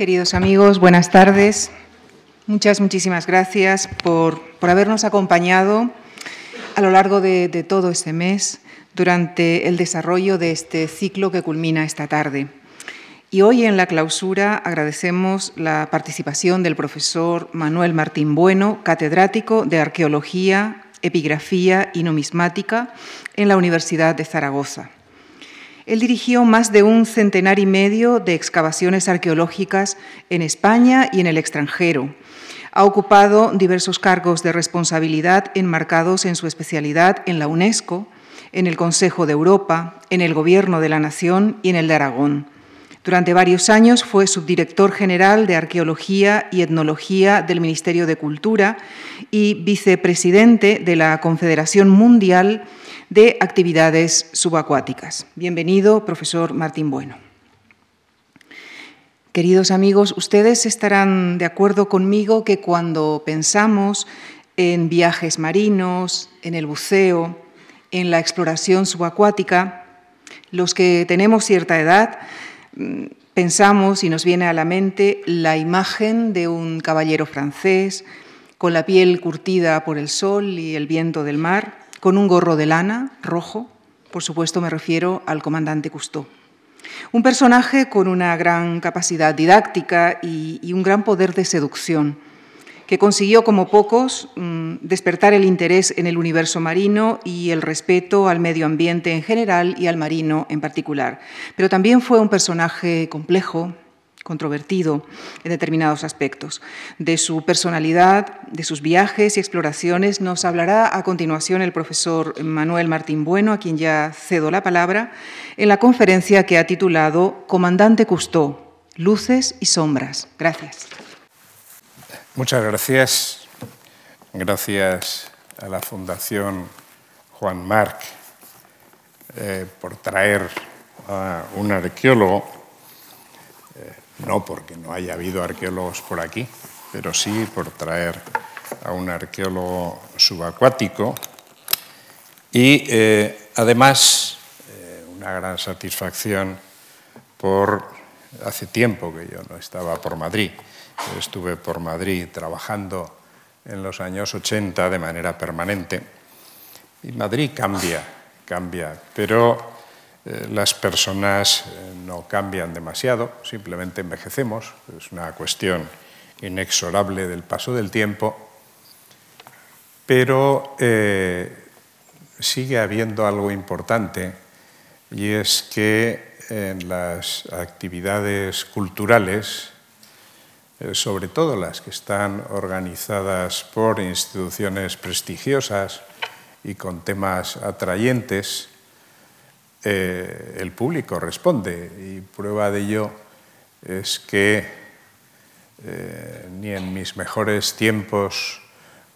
Queridos amigos, buenas tardes. Muchas, muchísimas gracias por, habernos acompañado a lo largo de, de todo este mes durante el desarrollo de este ciclo que culmina esta tarde. Y hoy en la clausura agradecemos la participación del profesor Manuel Martín Bueno, catedrático de Arqueología, Epigrafía y Numismática en la Universidad de Zaragoza. Él dirigió más de un centenar y medio de excavaciones arqueológicas en España y en el extranjero. Ha ocupado diversos cargos de responsabilidad enmarcados en su especialidad en la UNESCO, en el Consejo de Europa, en el Gobierno de la Nación y en el de Aragón. Durante varios años fue subdirector general de Arqueología y Etnología del Ministerio de Cultura y vicepresidente de la Confederación Mundial de Actividades Subacuáticas. Bienvenido, profesor Martín Bueno. Queridos amigos, ustedes estarán de acuerdo conmigo que cuando pensamos en viajes marinos, en el buceo, en la exploración subacuática, los que tenemos cierta edad pensamos y nos viene a la mente la imagen de un caballero francés con la piel curtida por el sol y el viento del mar, con un gorro de lana rojo, por supuesto me refiero al comandante Cousteau. Un personaje con una gran capacidad didáctica y, un gran poder de seducción que consiguió, como pocos, mm, despertar el interés en el universo marino y el respeto al medio ambiente en general y al marino en particular. Pero también fue un personaje complejo, controvertido en determinados aspectos. De su personalidad, de sus viajes y exploraciones nos hablará a continuación el profesor Manuel Martín Bueno, a quien ya cedo la palabra, en la conferencia que ha titulado Comandante Cousteau, Luces y Sombras. Gracias. Muchas gracias. Gracias a la Fundación Juan Marc eh, por traer a un arqueólogo, no porque no haya habido arqueólogos por aquí, pero sí por traer a un arqueólogo subacuático. Y eh, además una gran satisfacción por hace tiempo que yo no estaba por Madrid. Estuve por Madrid trabajando en los años 80 de manera permanente. Y Madrid cambia, cambia, pero eh, las personas eh, no cambian demasiado, simplemente envejecemos, es una cuestión inexorable del paso del tiempo, pero eh, sigue habiendo algo importante y es que en las actividades culturales sobre todo las que están organizadas por instituciones prestigiosas y con temas atrayentes, eh, el público responde. Y prueba de ello es que eh, ni en mis mejores tiempos,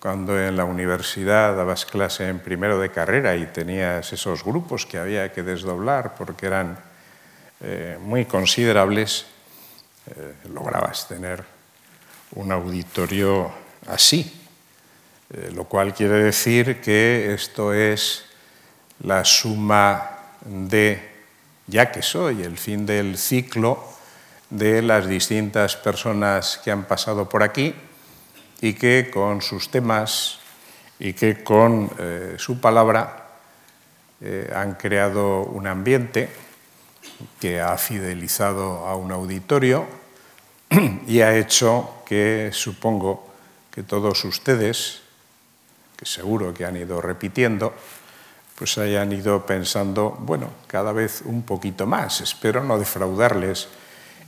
cuando en la universidad dabas clase en primero de carrera y tenías esos grupos que había que desdoblar porque eran muy considerables, lograbas tener un auditorio así, eh, lo cual quiere decir que esto es la suma de, ya que soy, el fin del ciclo de las distintas personas que han pasado por aquí y que con sus temas y que con eh, su palabra eh, han creado un ambiente que ha fidelizado a un auditorio y ha hecho que supongo que todos ustedes, que seguro que han ido repitiendo, pues hayan ido pensando, bueno, cada vez un poquito más, espero no defraudarles,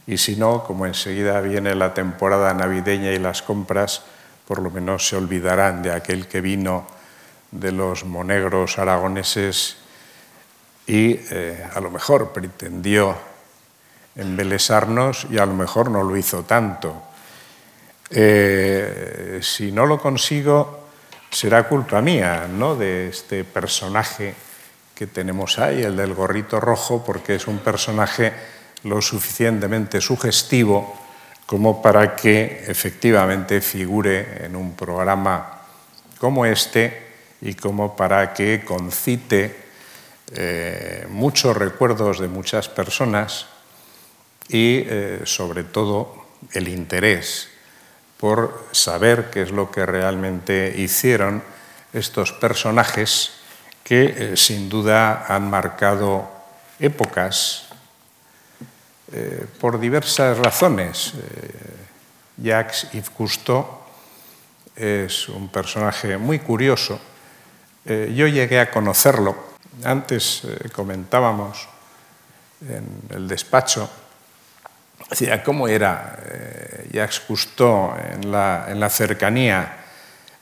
y si no, como enseguida viene la temporada navideña y las compras, por lo menos se olvidarán de aquel que vino de los monegros aragoneses y eh, a lo mejor pretendió embelesarnos y a lo mejor no lo hizo tanto. Eh, si no lo consigo, será culpa mía, ¿no? De este personaje que tenemos ahí, el del gorrito rojo, porque es un personaje lo suficientemente sugestivo como para que efectivamente figure en un programa como este y como para que concite eh, muchos recuerdos de muchas personas y, eh, sobre todo, el interés por saber qué es lo que realmente hicieron estos personajes que eh, sin duda han marcado épocas eh, por diversas razones. Eh, Jacques Yves Cousteau es un personaje muy curioso. yo llegué a conocerlo. Antes comentábamos en el despacho decía, ¿cómo era Jacques Cousteau en la, en la cercanía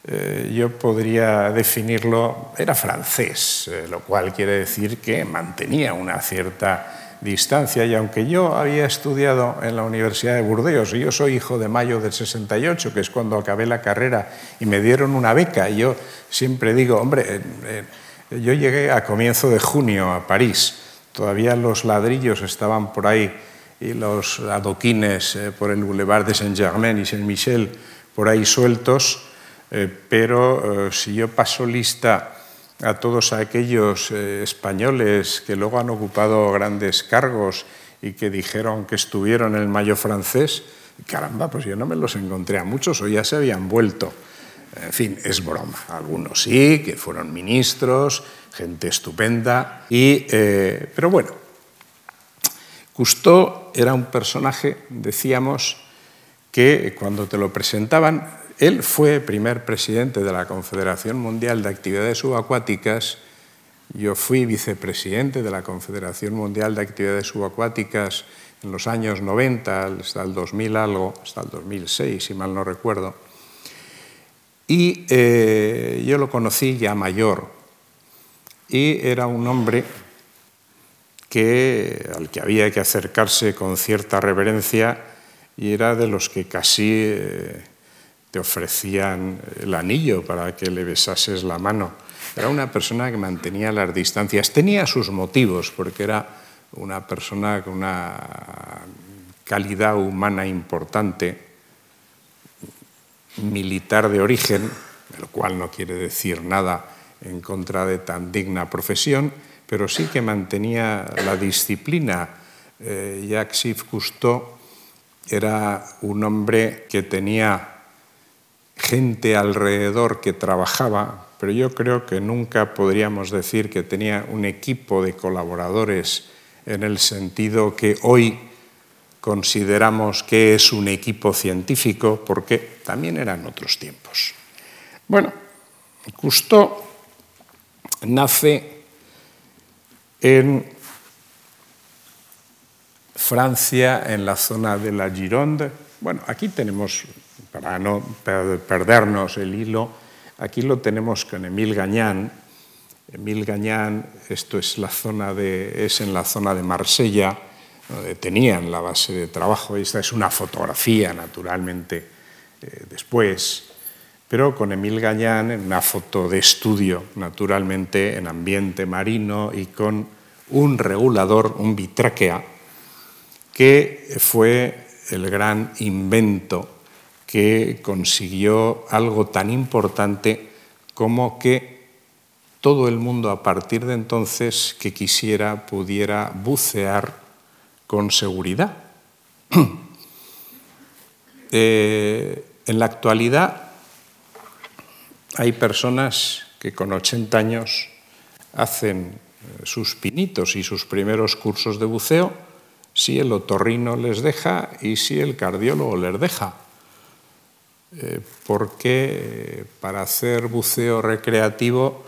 eh, yo podría definirlo, era francés, eh, lo cual quiere decir que mantenía una cierta distancia. Y aunque yo había estudiado en la Universidad de Burdeos, y yo soy hijo de mayo del 68, que es cuando acabé la carrera y me dieron una beca, y yo siempre digo, hombre, eh, yo llegué a comienzo de junio a París, todavía los ladrillos estaban por ahí y los adoquines por el Boulevard de Saint-Germain y Saint-Michel por ahí sueltos, eh, pero eh, si yo paso lista a todos aquellos eh, españoles que luego han ocupado grandes cargos y que dijeron que estuvieron en el Mayo francés, caramba, pues yo no me los encontré a muchos o ya se habían vuelto. En fin, es broma. Algunos sí, que fueron ministros, gente estupenda. Y, pero bueno, Cousteau era un personaje, decíamos, que cuando te lo presentaban él fue primer presidente de la Confederación Mundial de Actividades Subacuáticas. Yo fui vicepresidente de la Confederación Mundial de Actividades Subacuáticas en los años 90, hasta el 2000 algo, hasta el 2006, si mal no recuerdo. Y eh, yo lo conocí ya mayor. Y era un hombre que, al que había que acercarse con cierta reverencia y era de los que casi... Eh, te ofrecían el anillo para que le besases la mano. Era una persona que mantenía las distancias. Tenía sus motivos, porque era una persona con una calidad humana importante, militar de origen, lo cual no quiere decir nada en contra de tan digna profesión, pero sí que mantenía la disciplina. Eh, Jacques Cousteau era un hombre que tenía gente alrededor que trabajaba, pero yo creo que nunca podríamos decir que tenía un equipo de colaboradores en el sentido que hoy consideramos que es un equipo científico, porque también eran otros tiempos. Bueno, Cousteau nace en Francia, en la zona de la Gironde. Bueno, aquí tenemos para no perdernos el hilo, aquí lo tenemos con Emil Gañán. Emil Gañán, esto es, la zona de, es en la zona de Marsella, donde tenían la base de trabajo. Esta es una fotografía, naturalmente, eh, después, pero con Emil Gañán en una foto de estudio, naturalmente, en ambiente marino y con un regulador, un bitráquea, que fue el gran invento que consiguió algo tan importante como que todo el mundo a partir de entonces que quisiera pudiera bucear con seguridad. Eh, en la actualidad hay personas que con 80 años hacen eh, sus pinitos y sus primeros cursos de buceo si el otorrino les deja y si el cardiólogo les deja. Eh, porque para hacer buceo recreativo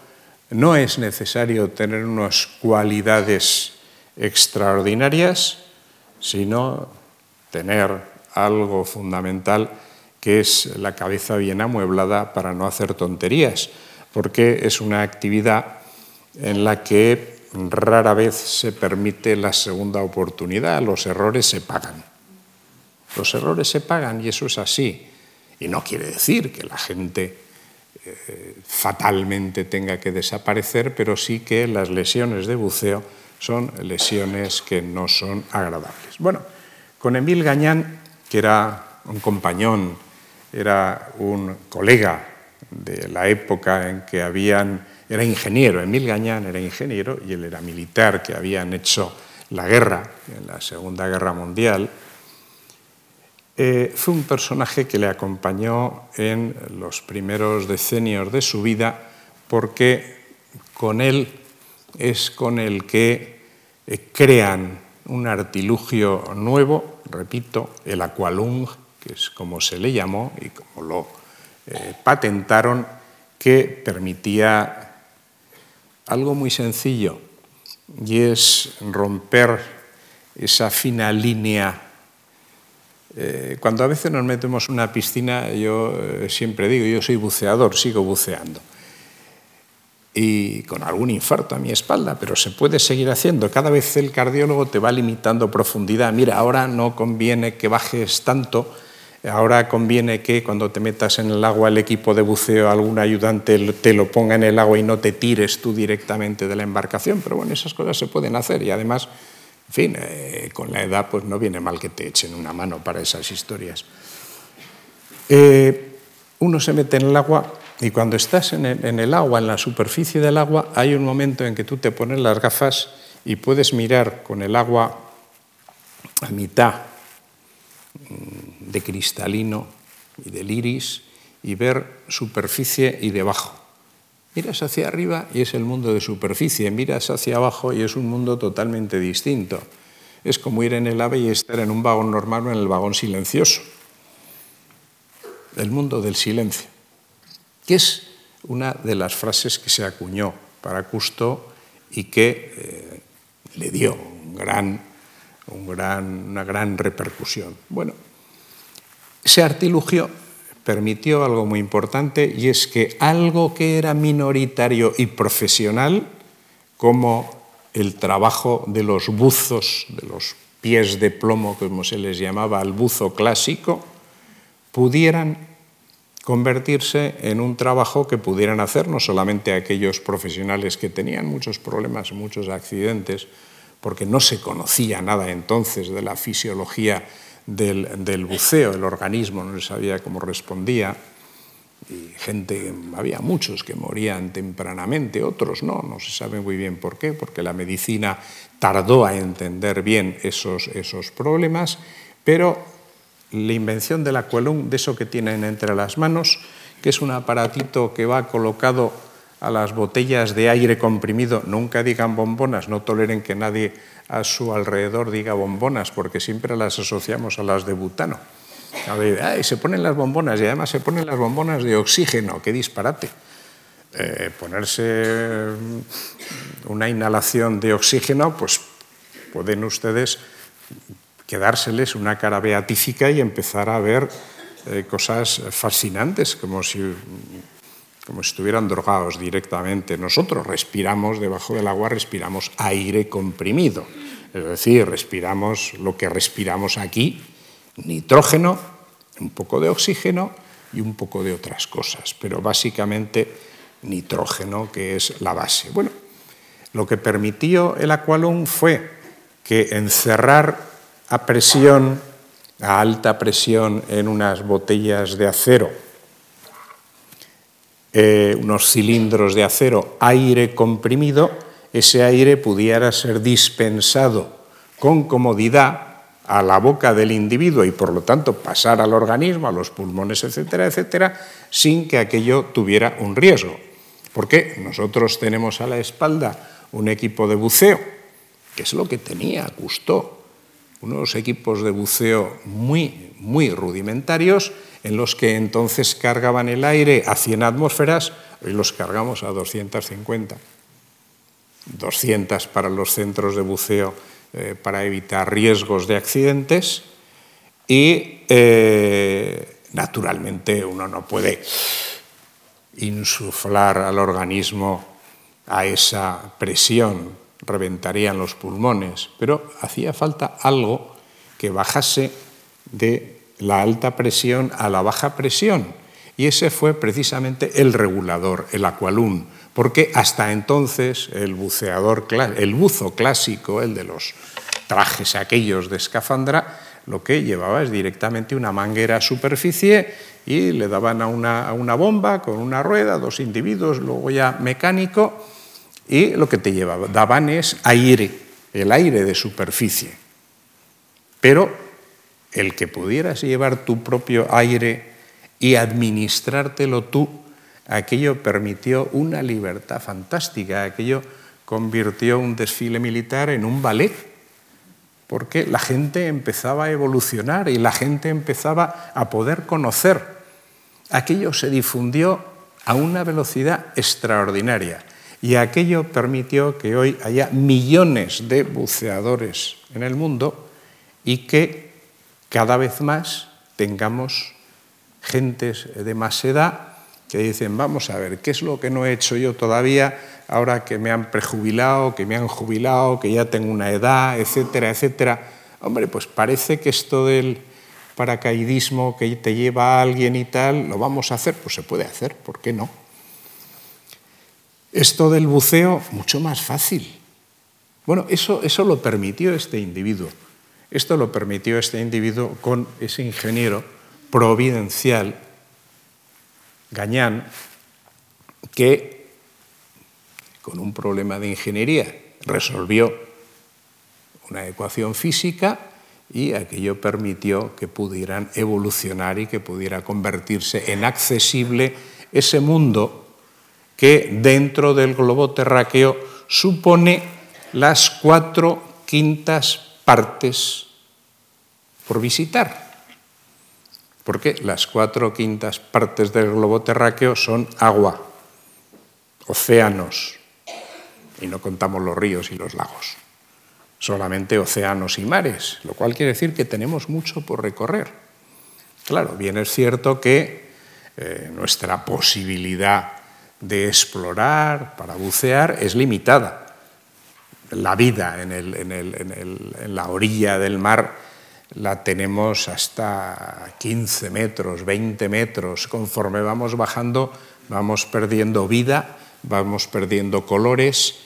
no es necesario tener unas cualidades extraordinarias, sino tener algo fundamental que es la cabeza bien amueblada para no hacer tonterías, porque es una actividad en la que rara vez se permite la segunda oportunidad, los errores se pagan. Los errores se pagan y eso es así. Y no quiere decir que la gente eh, fatalmente tenga que desaparecer, pero sí que las lesiones de buceo son lesiones que no son agradables. Bueno, con Emil Gañán, que era un compañón, era un colega de la época en que habían, era ingeniero, Emil Gañán era ingeniero y él era militar, que habían hecho la guerra, en la Segunda Guerra Mundial, eh, fue un personaje que le acompañó en los primeros decenios de su vida porque con él es con el que eh, crean un artilugio nuevo, repito, el aqualung, que es como se le llamó y como lo eh, patentaron, que permitía algo muy sencillo, y es romper esa fina línea. Eh, cuando a veces nos metemos en una piscina, yo eh, siempre digo, yo soy buceador, sigo buceando y con algún infarto a mi espalda, pero se puede seguir haciendo. Cada vez el cardiólogo te va limitando profundidad. Mira, ahora no conviene que bajes tanto, ahora conviene que cuando te metas en el agua el equipo de buceo, algún ayudante te lo ponga en el agua y no te tires tú directamente de la embarcación. Pero bueno, esas cosas se pueden hacer y además, en fin, eh, con la edad pues no viene mal que te echen una mano para esas historias. Eh, uno se mete en el agua y cuando estás en el, agua, en la superficie del agua, hay un momento en que tú te pones las gafas y puedes mirar con el agua a mitad de cristalino y del iris y ver superficie y debajo. Miras hacia arriba y es el mundo de superficie, miras hacia abajo y es un mundo totalmente distinto. Es como ir en el ave y estar en un vagón normal o en el vagón silencioso. El mundo del silencio que es una de las frases que se acuñó para Custo y que eh, le dio una gran repercusión. Bueno, ese artilugio permitió algo muy importante y es que algo que era minoritario y profesional, como el trabajo de los buzos, de los pies de plomo, como se les llamaba al buzo clásico, pudieran convertirse en un trabajo que pudieran hacer no solamente aquellos profesionales que tenían muchos problemas, muchos accidentes, porque no se conocía nada entonces de la fisiología del, buceo, el organismo no se sabía cómo respondía, y gente, había muchos que morían tempranamente, otros no, no se sabe muy bien por qué, porque la medicina tardó a entender bien esos, esos problemas, pero la invención del aquelung, de eso que tienen entre las manos, que es un aparatito que va colocado a las botellas de aire comprimido. Nunca digan bombonas, no toleren que nadie a su alrededor diga bombonas, porque siempre las asociamos a las de butano. A ver, se ponen las bombonas y además se ponen las bombonas de oxígeno, qué disparate. Eh, ponerse una inhalación de oxígeno, pues pueden ustedes quedárseles una cara beatífica y empezar a ver eh, cosas fascinantes, como si, como si estuvieran drogados directamente. Nosotros respiramos debajo del agua, respiramos aire comprimido, es decir, respiramos lo que respiramos aquí, nitrógeno, un poco de oxígeno y un poco de otras cosas, pero básicamente nitrógeno, que es la base. Bueno, lo que permitió el Aqualung fue que encerrar a presión, a alta presión en unas botellas de acero, eh, unos cilindros de acero, aire comprimido, ese aire pudiera ser dispensado con comodidad a la boca del individuo y por lo tanto pasar al organismo, a los pulmones, etcétera, etcétera, sin que aquello tuviera un riesgo. Porque nosotros tenemos a la espalda un equipo de buceo, que es lo que tenía Cousteau unos equipos de buceo muy, muy rudimentarios en los que entonces cargaban el aire a 100 atmósferas, hoy los cargamos a 250. 200 para los centros de buceo eh, para evitar riesgos de accidentes y eh, naturalmente uno no puede insuflar al organismo a esa presión reventarían los pulmones, pero hacía falta algo que bajase de la alta presión a la baja presión. Y ese fue precisamente el regulador, el aqualún, porque hasta entonces el buceador, el buzo clásico, el de los trajes aquellos de escafandra, lo que llevaba es directamente una manguera a superficie y le daban a una, a una bomba con una rueda, dos individuos, luego ya mecánico, y lo que te llevaba, daban es aire, el aire de superficie. Pero el que pudieras llevar tu propio aire y administrártelo tú, aquello permitió una libertad fantástica, aquello convirtió un desfile militar en un ballet, porque la gente empezaba a evolucionar y la gente empezaba a poder conocer. Aquello se difundió a una velocidad extraordinaria y aquello permitió que hoy haya millones de buceadores en el mundo y que cada vez más tengamos gentes de más edad que dicen, vamos a ver, ¿qué es lo que no he hecho yo todavía ahora que me han prejubilado, que me han jubilado, que ya tengo una edad, etcétera, etcétera? Hombre, pues parece que esto del paracaidismo que te lleva a alguien y tal, lo vamos a hacer, pues se puede hacer, ¿por qué no? Esto del buceo, mucho más fácil. Bueno, eso, eso lo permitió este individuo. Esto lo permitió este individuo con ese ingeniero providencial, Gañán, que con un problema de ingeniería resolvió una ecuación física y aquello permitió que pudieran evolucionar y que pudiera convertirse en accesible ese mundo que dentro del globo terráqueo supone las cuatro quintas partes por visitar. Porque las cuatro quintas partes del globo terráqueo son agua, océanos, y no contamos los ríos y los lagos, solamente océanos y mares, lo cual quiere decir que tenemos mucho por recorrer. Claro, bien es cierto que eh, nuestra posibilidad de explorar para bucear es limitada la vida en, la orilla del mar la tenemos hasta 15 metros, 20 metros. Conforme vamos bajando, vamos perdiendo vida, vamos perdiendo colores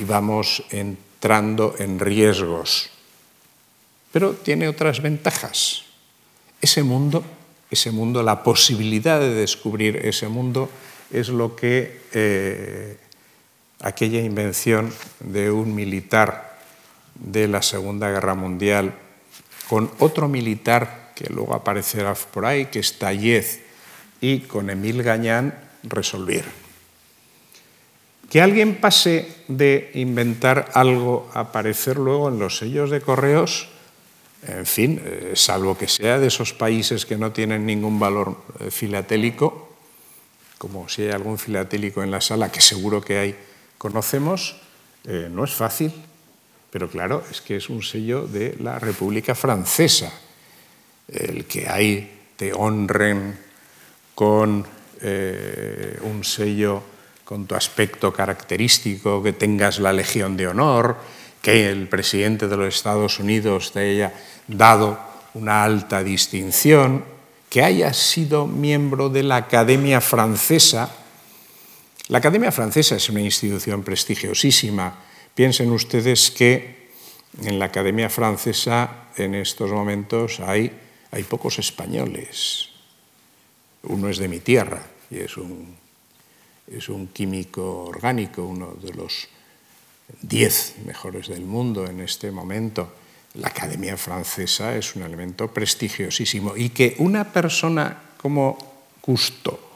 y vamos entrando en riesgos. Pero tiene otras ventajas. Ese mundo, ese mundo, la posibilidad de descubrir ese mundo es lo que eh, aquella invención de un militar de la Segunda Guerra Mundial con otro militar que luego aparecerá por ahí, que es Tallez, y con Emil Gañán resolvieron. Que alguien pase de inventar algo a aparecer luego en los sellos de correos, en fin, eh, salvo que sea de esos países que no tienen ningún valor eh, filatélico, como si hay algún filatélico en la sala, que seguro que hay, conocemos, eh, no es fácil, pero claro, es que es un sello de la República Francesa. El que ahí te honren con eh, un sello con tu aspecto característico, que tengas la Legión de Honor, que el presidente de los Estados Unidos te haya dado una alta distinción, que hayas sido miembro de la Academia Francesa, la Academia Francesa es una institución prestigiosísima. Piensen ustedes que en la Academia Francesa en estos momentos hay, hay pocos españoles. Uno es de mi tierra y es un, es un químico orgánico, uno de los diez mejores del mundo en este momento. La Academia Francesa es un elemento prestigiosísimo y que una persona como Cousteau,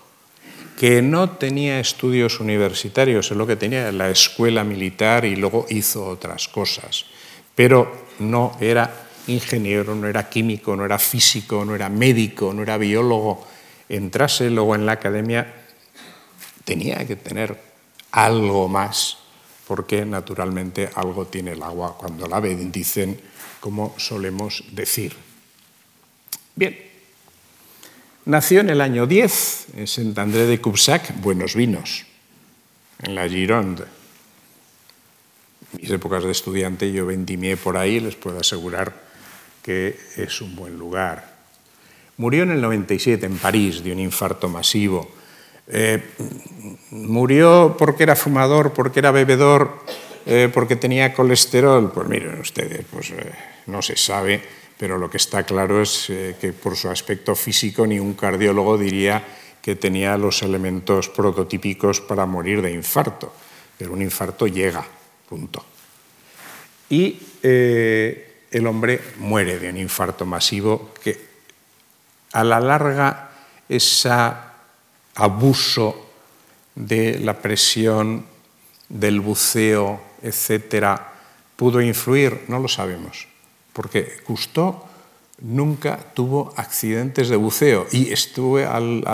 que no tenía estudios universitarios, es lo que tenía la escuela militar y luego hizo otras cosas, pero no era ingeniero, no era químico, no era físico, no era médico, no era biólogo, entrase luego en la academia, tenía que tener algo más, porque naturalmente algo tiene el agua cuando la dicen como solemos decir. Bien, Nació en el año 10 en Saint-André de Cubsac, Buenos Vinos, en la Gironde. Mis épocas de estudiante yo vendimié por ahí, les puedo asegurar que es un buen lugar. Murió en el 97 en París de un infarto masivo. Eh, murió porque era fumador, porque era bebedor, eh, porque tenía colesterol. Pues miren ustedes, pues eh, no se sabe pero lo que está claro es eh, que por su aspecto físico ni un cardiólogo diría que tenía los elementos prototípicos para morir de infarto, pero un infarto llega, punto. Y eh, el hombre muere de un infarto masivo que a la larga ese abuso de la presión, del buceo, etcétera, pudo influir, no lo sabemos, porque Cousteau nunca tuvo accidentes de buceo y estuve al,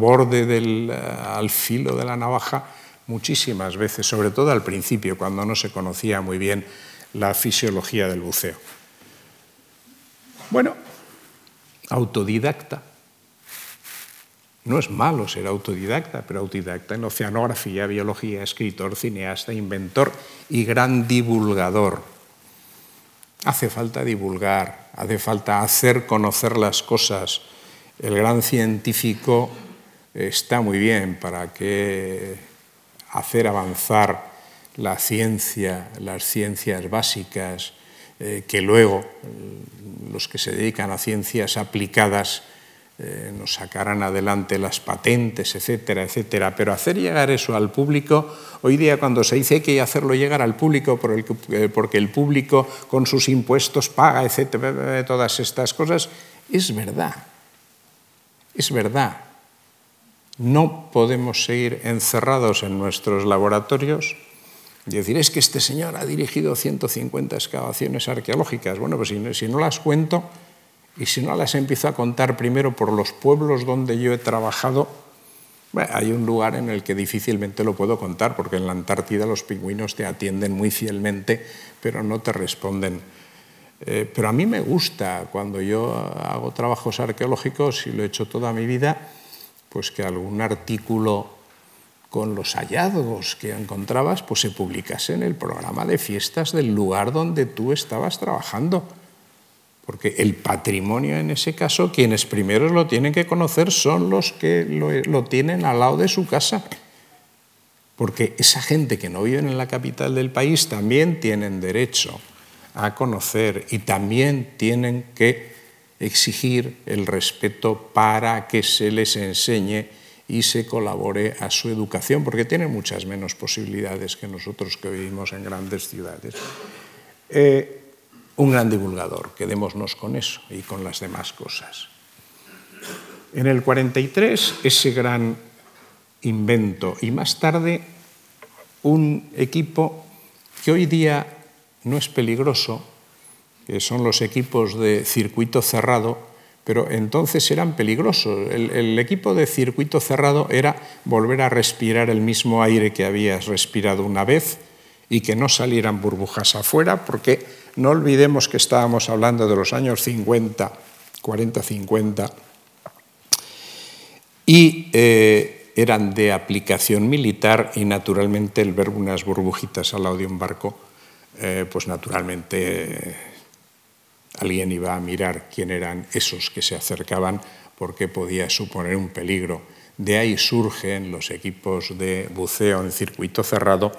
borde del al filo de la navaja muchísimas veces, sobre todo al principio, cuando no se conocía muy bien la fisiología del buceo. Bueno, autodidacta. No es malo ser autodidacta, pero autodidacta en oceanografía, biología, escritor, cineasta, inventor y gran divulgador. Hace falta divulgar, hace falta hacer conocer las cosas. El gran científico está muy bien para que hacer avanzar la ciencia, las ciencias básicas, eh, que luego los que se dedican a ciencias aplicadas eh, nos sacarán adelante las patentes, etcétera, etcétera. Pero hacer llegar eso al público, hoy día cuando se dice que hay que hacerlo llegar al público eh, porque el público con sus impuestos paga, etcétera, todas estas cosas, es verdad. Es verdad. No podemos seguir encerrados en nuestros laboratorios y decir, es que este señor ha dirigido 150 excavaciones arqueológicas. Bueno, pues si no, las cuento y si no las empiezo a contar primero por los pueblos donde yo he trabajado, hay un lugar en el que difícilmente lo puedo contar, porque en la Antártida los pingüinos te atienden muy fielmente, pero no te responden. Eh, pero a mí me gusta cuando yo hago trabajos arqueológicos, y lo he hecho toda mi vida, pues que algún artículo con los hallazgos que encontrabas, pues se publicase en el programa de fiestas del lugar donde tú estabas trabajando. Porque el patrimonio en ese caso, quienes primero lo tienen que conocer son los que lo, tienen al lado de su casa. Porque esa gente que no vive en la capital del país también tienen derecho a conocer y también tienen que exigir el respeto para que se les enseñe y se colabore a su educación, porque tiene muchas menos posibilidades que nosotros que vivimos en grandes ciudades. Eh, un gran divulgador, quedémonos con eso y con las demás cosas. En el 43, ese gran invento y más tarde un equipo que hoy día no es peligroso, que son los equipos de circuito cerrado, pero entonces eran peligrosos. El, equipo de circuito cerrado era volver a respirar el mismo aire que habías respirado una vez y que no salieran burbujas afuera, porque no olvidemos que estábamos hablando de los años 50, 40, 50, y eh, eran de aplicación militar y naturalmente el ver unas burbujitas al lado de un barco, eh, pues naturalmente alguien iba a mirar quién eran esos que se acercaban porque podía suponer un peligro. De ahí surgen los equipos de buceo en circuito cerrado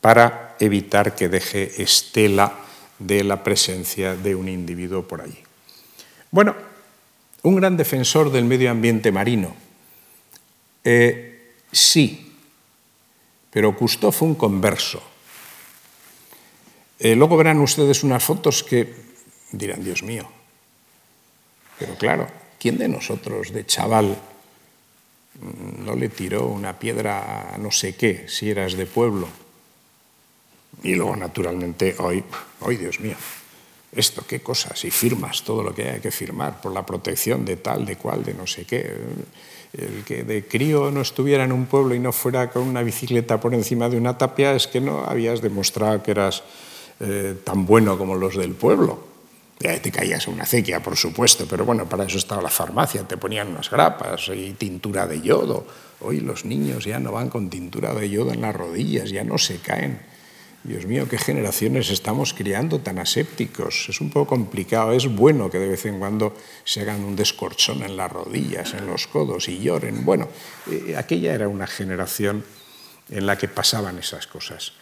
para evitar que deje estela de la presencia de un individuo por allí. Bueno, un gran defensor del medio ambiente marino. Eh, sí, pero Cousteau fue un converso. Eh, luego verán ustedes unas fotos que dirán, Dios mío. Pero claro, ¿quién de nosotros, de chaval, no le tiró una piedra a no sé qué, si eras de pueblo? Y luego, naturalmente, hoy, hoy, Dios mío, esto, qué cosas, y firmas todo lo que hay que firmar por la protección de tal, de cual, de no sé qué. El que de crío no estuviera en un pueblo y no fuera con una bicicleta por encima de una tapia es que no habías demostrado que eras eh, tan bueno como los del pueblo te caías una acequia, por supuesto, pero bueno, para eso estaba la farmacia, te ponían unas grapas y tintura de yodo. Hoy los niños ya no van con tintura de yodo en las rodillas, ya no se caen. Dios mío, qué generaciones estamos criando tan asépticos. Es un poco complicado. Es bueno que de vez en cuando se hagan un descorchón en las rodillas, en los codos y lloren. Bueno, eh, aquella era una generación en la que pasaban esas cosas.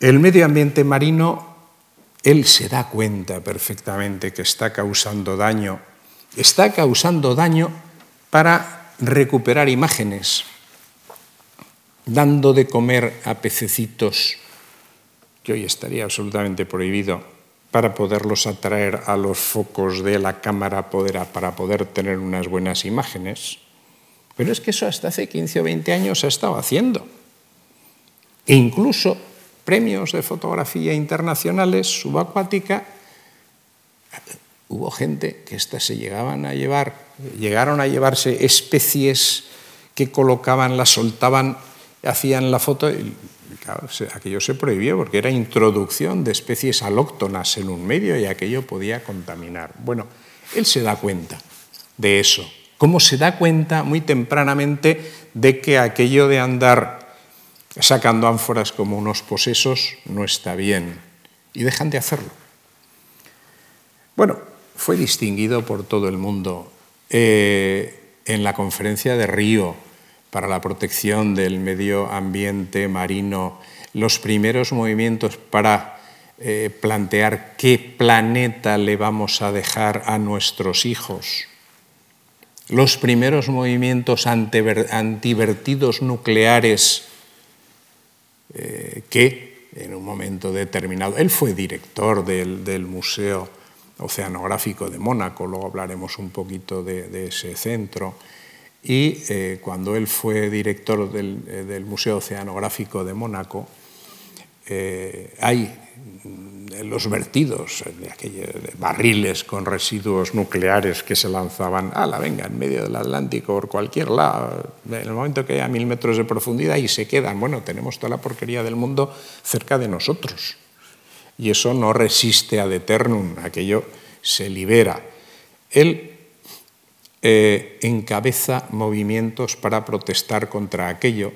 El medio ambiente marino él se da cuenta perfectamente que está causando daño. Está causando daño para recuperar imágenes, dando de comer a pececitos, que hoy estaría absolutamente prohibido, para poderlos atraer a los focos de la cámara para poder tener unas buenas imágenes. Pero es que eso hasta hace 15 o 20 años se ha estado haciendo. E incluso premios de fotografía internacionales subacuática, hubo gente que hasta se llegaban a llevar, llegaron a llevarse especies que colocaban, las soltaban, hacían la foto y claro, aquello se prohibió porque era introducción de especies alóctonas en un medio y aquello podía contaminar. Bueno, él se da cuenta de eso. ¿Cómo se da cuenta muy tempranamente de que aquello de andar sacando ánforas como unos posesos no está bien y dejan de hacerlo. Bueno, fue distinguido por todo el mundo eh, en la conferencia de Río para la protección del medio ambiente marino, los primeros movimientos para eh, plantear qué planeta le vamos a dejar a nuestros hijos, los primeros movimientos antivertidos nucleares eh, que en un momento determinado, él fue director del, Museo Oceanográfico de Mónaco, luego hablaremos un poquito de, ese centro, y eh, cuando él fue director del, eh, Museo Oceanográfico de Mónaco, hay los vertidos de aquellos barriles con residuos nucleares que se lanzaban a la venga en medio del Atlántico por cualquier lado, en el momento que haya mil metros de profundidad y se quedan. Bueno, tenemos toda la porquería del mundo cerca de nosotros. Y eso no resiste ad eternum, aquello se libera. Él eh, encabeza movimientos para protestar contra aquello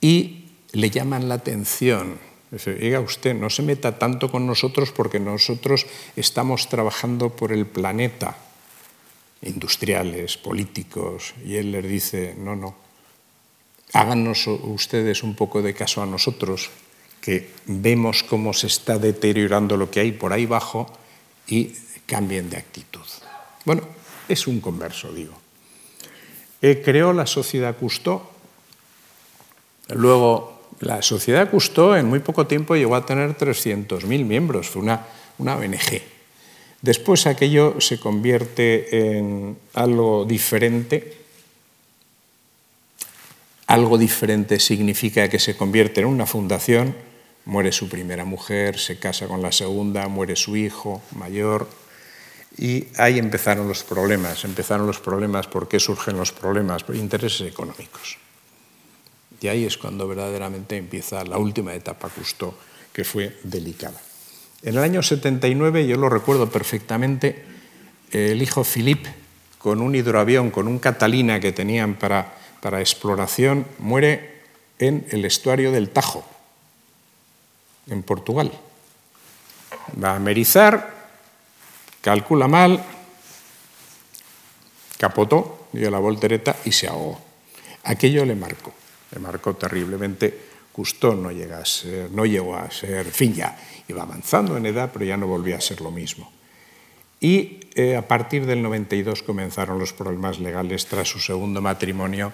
y le llaman la atención Diga usted, no se meta tanto con nosotros porque nosotros estamos trabajando por el planeta, industriales, políticos, y él les dice, no, no, háganos ustedes un poco de caso a nosotros, que vemos cómo se está deteriorando lo que hay por ahí abajo y cambien de actitud. Bueno, es un converso, digo. Eh, creó la sociedad Custó, luego la sociedad Custó en muy poco tiempo llegó a tener 300.000 miembros, fue una, una ONG. Después aquello se convierte en algo diferente. Algo diferente significa que se convierte en una fundación, muere su primera mujer, se casa con la segunda, muere su hijo mayor, y ahí empezaron los problemas. Empezaron los problemas, ¿por qué surgen los problemas? Por intereses económicos. Y ahí es cuando verdaderamente empieza la última etapa Cousteau, que fue delicada. En el año 79, yo lo recuerdo perfectamente, el hijo Philippe, con un hidroavión, con un Catalina que tenían para, para exploración, muere en el estuario del Tajo, en Portugal. Va a merizar, calcula mal, capotó, dio la voltereta y se ahogó. Aquello le marcó le marcó terriblemente. Cousteau no, llega a ser, no llegó a ser, fin, ya iba avanzando en edad, pero ya no volvió a ser lo mismo. Y eh, a partir del 92 comenzaron los problemas legales tras su segundo matrimonio,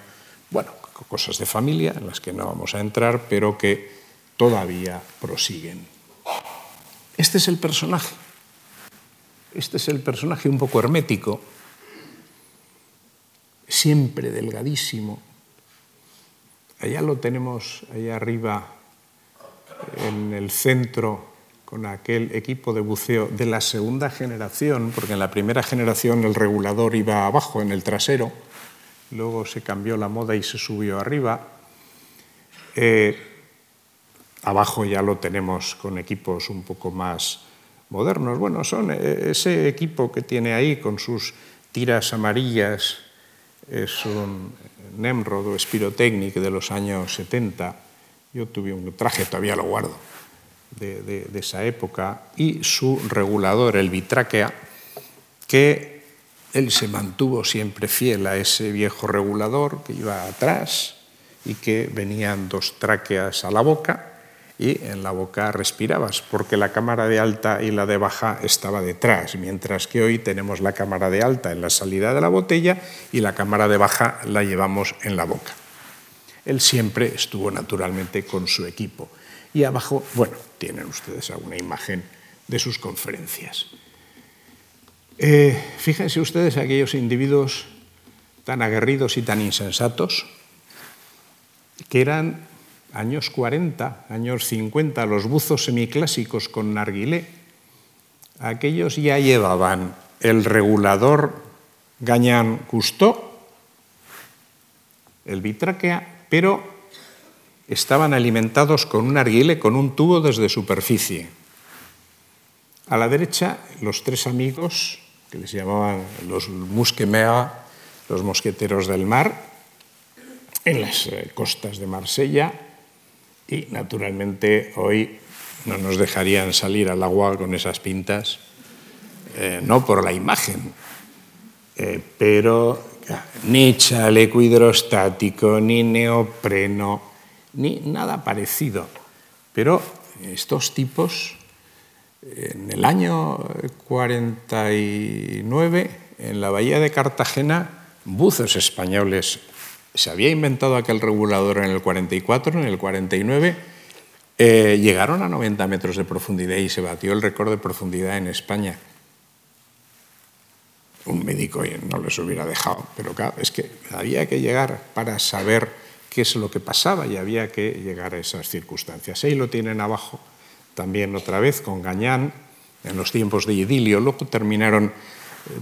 bueno, cosas de familia en las que no vamos a entrar, pero que todavía prosiguen. Este es el personaje. Este es el personaje un poco hermético, siempre delgadísimo, Allá lo tenemos, allá arriba, en el centro, con aquel equipo de buceo de la segunda generación, porque en la primera generación el regulador iba abajo, en el trasero, luego se cambió la moda y se subió arriba. Eh, abajo ya lo tenemos con equipos un poco más modernos. Bueno, son eh, ese equipo que tiene ahí con sus tiras amarillas, es un Nemrod o Spirotechnic de los años 70. Yo tuve un traje, todavía lo guardo, de, esa época, y su regulador, el Vitráquea, que él se mantuvo siempre fiel a ese viejo regulador que iba atrás y que venían dos tráqueas a la boca y en la boca respirabas, porque la cámara de alta y la de baja estaba detrás, mientras que hoy tenemos la cámara de alta en la salida de la botella y la cámara de baja la llevamos en la boca. Él siempre estuvo naturalmente con su equipo y abajo, bueno, tienen ustedes alguna imagen de sus conferencias. Eh, fíjense ustedes aquellos individuos tan aguerridos y tan insensatos que eran años 40, años 50, los buzos semiclásicos con narguilé, aquellos ya llevaban el regulador Gañán Cousteau, el bitráquea, pero estaban alimentados con un narguile, con un tubo desde superficie. A la derecha, los tres amigos, que les llamaban los musquemea, los mosqueteros del mar, en las eh, costas de Marsella, y naturalmente hoy no nos dejarían salir al agua con esas pintas, eh, no por la imagen, eh, pero ni chaleco hidrostático, ni neopreno, ni nada parecido. Pero estos tipos, en el año 49, en la bahía de Cartagena, buzos españoles se había inventado aquel regulador en el 44, en el 49, eh, llegaron a 90 metros de profundidad y se batió el récord de profundidad en España. Un médico no les hubiera dejado, pero claro, es que había que llegar para saber qué es lo que pasaba y había que llegar a esas circunstancias. Ahí lo tienen abajo también otra vez con Gañán, en los tiempos de idilio, luego terminaron eh,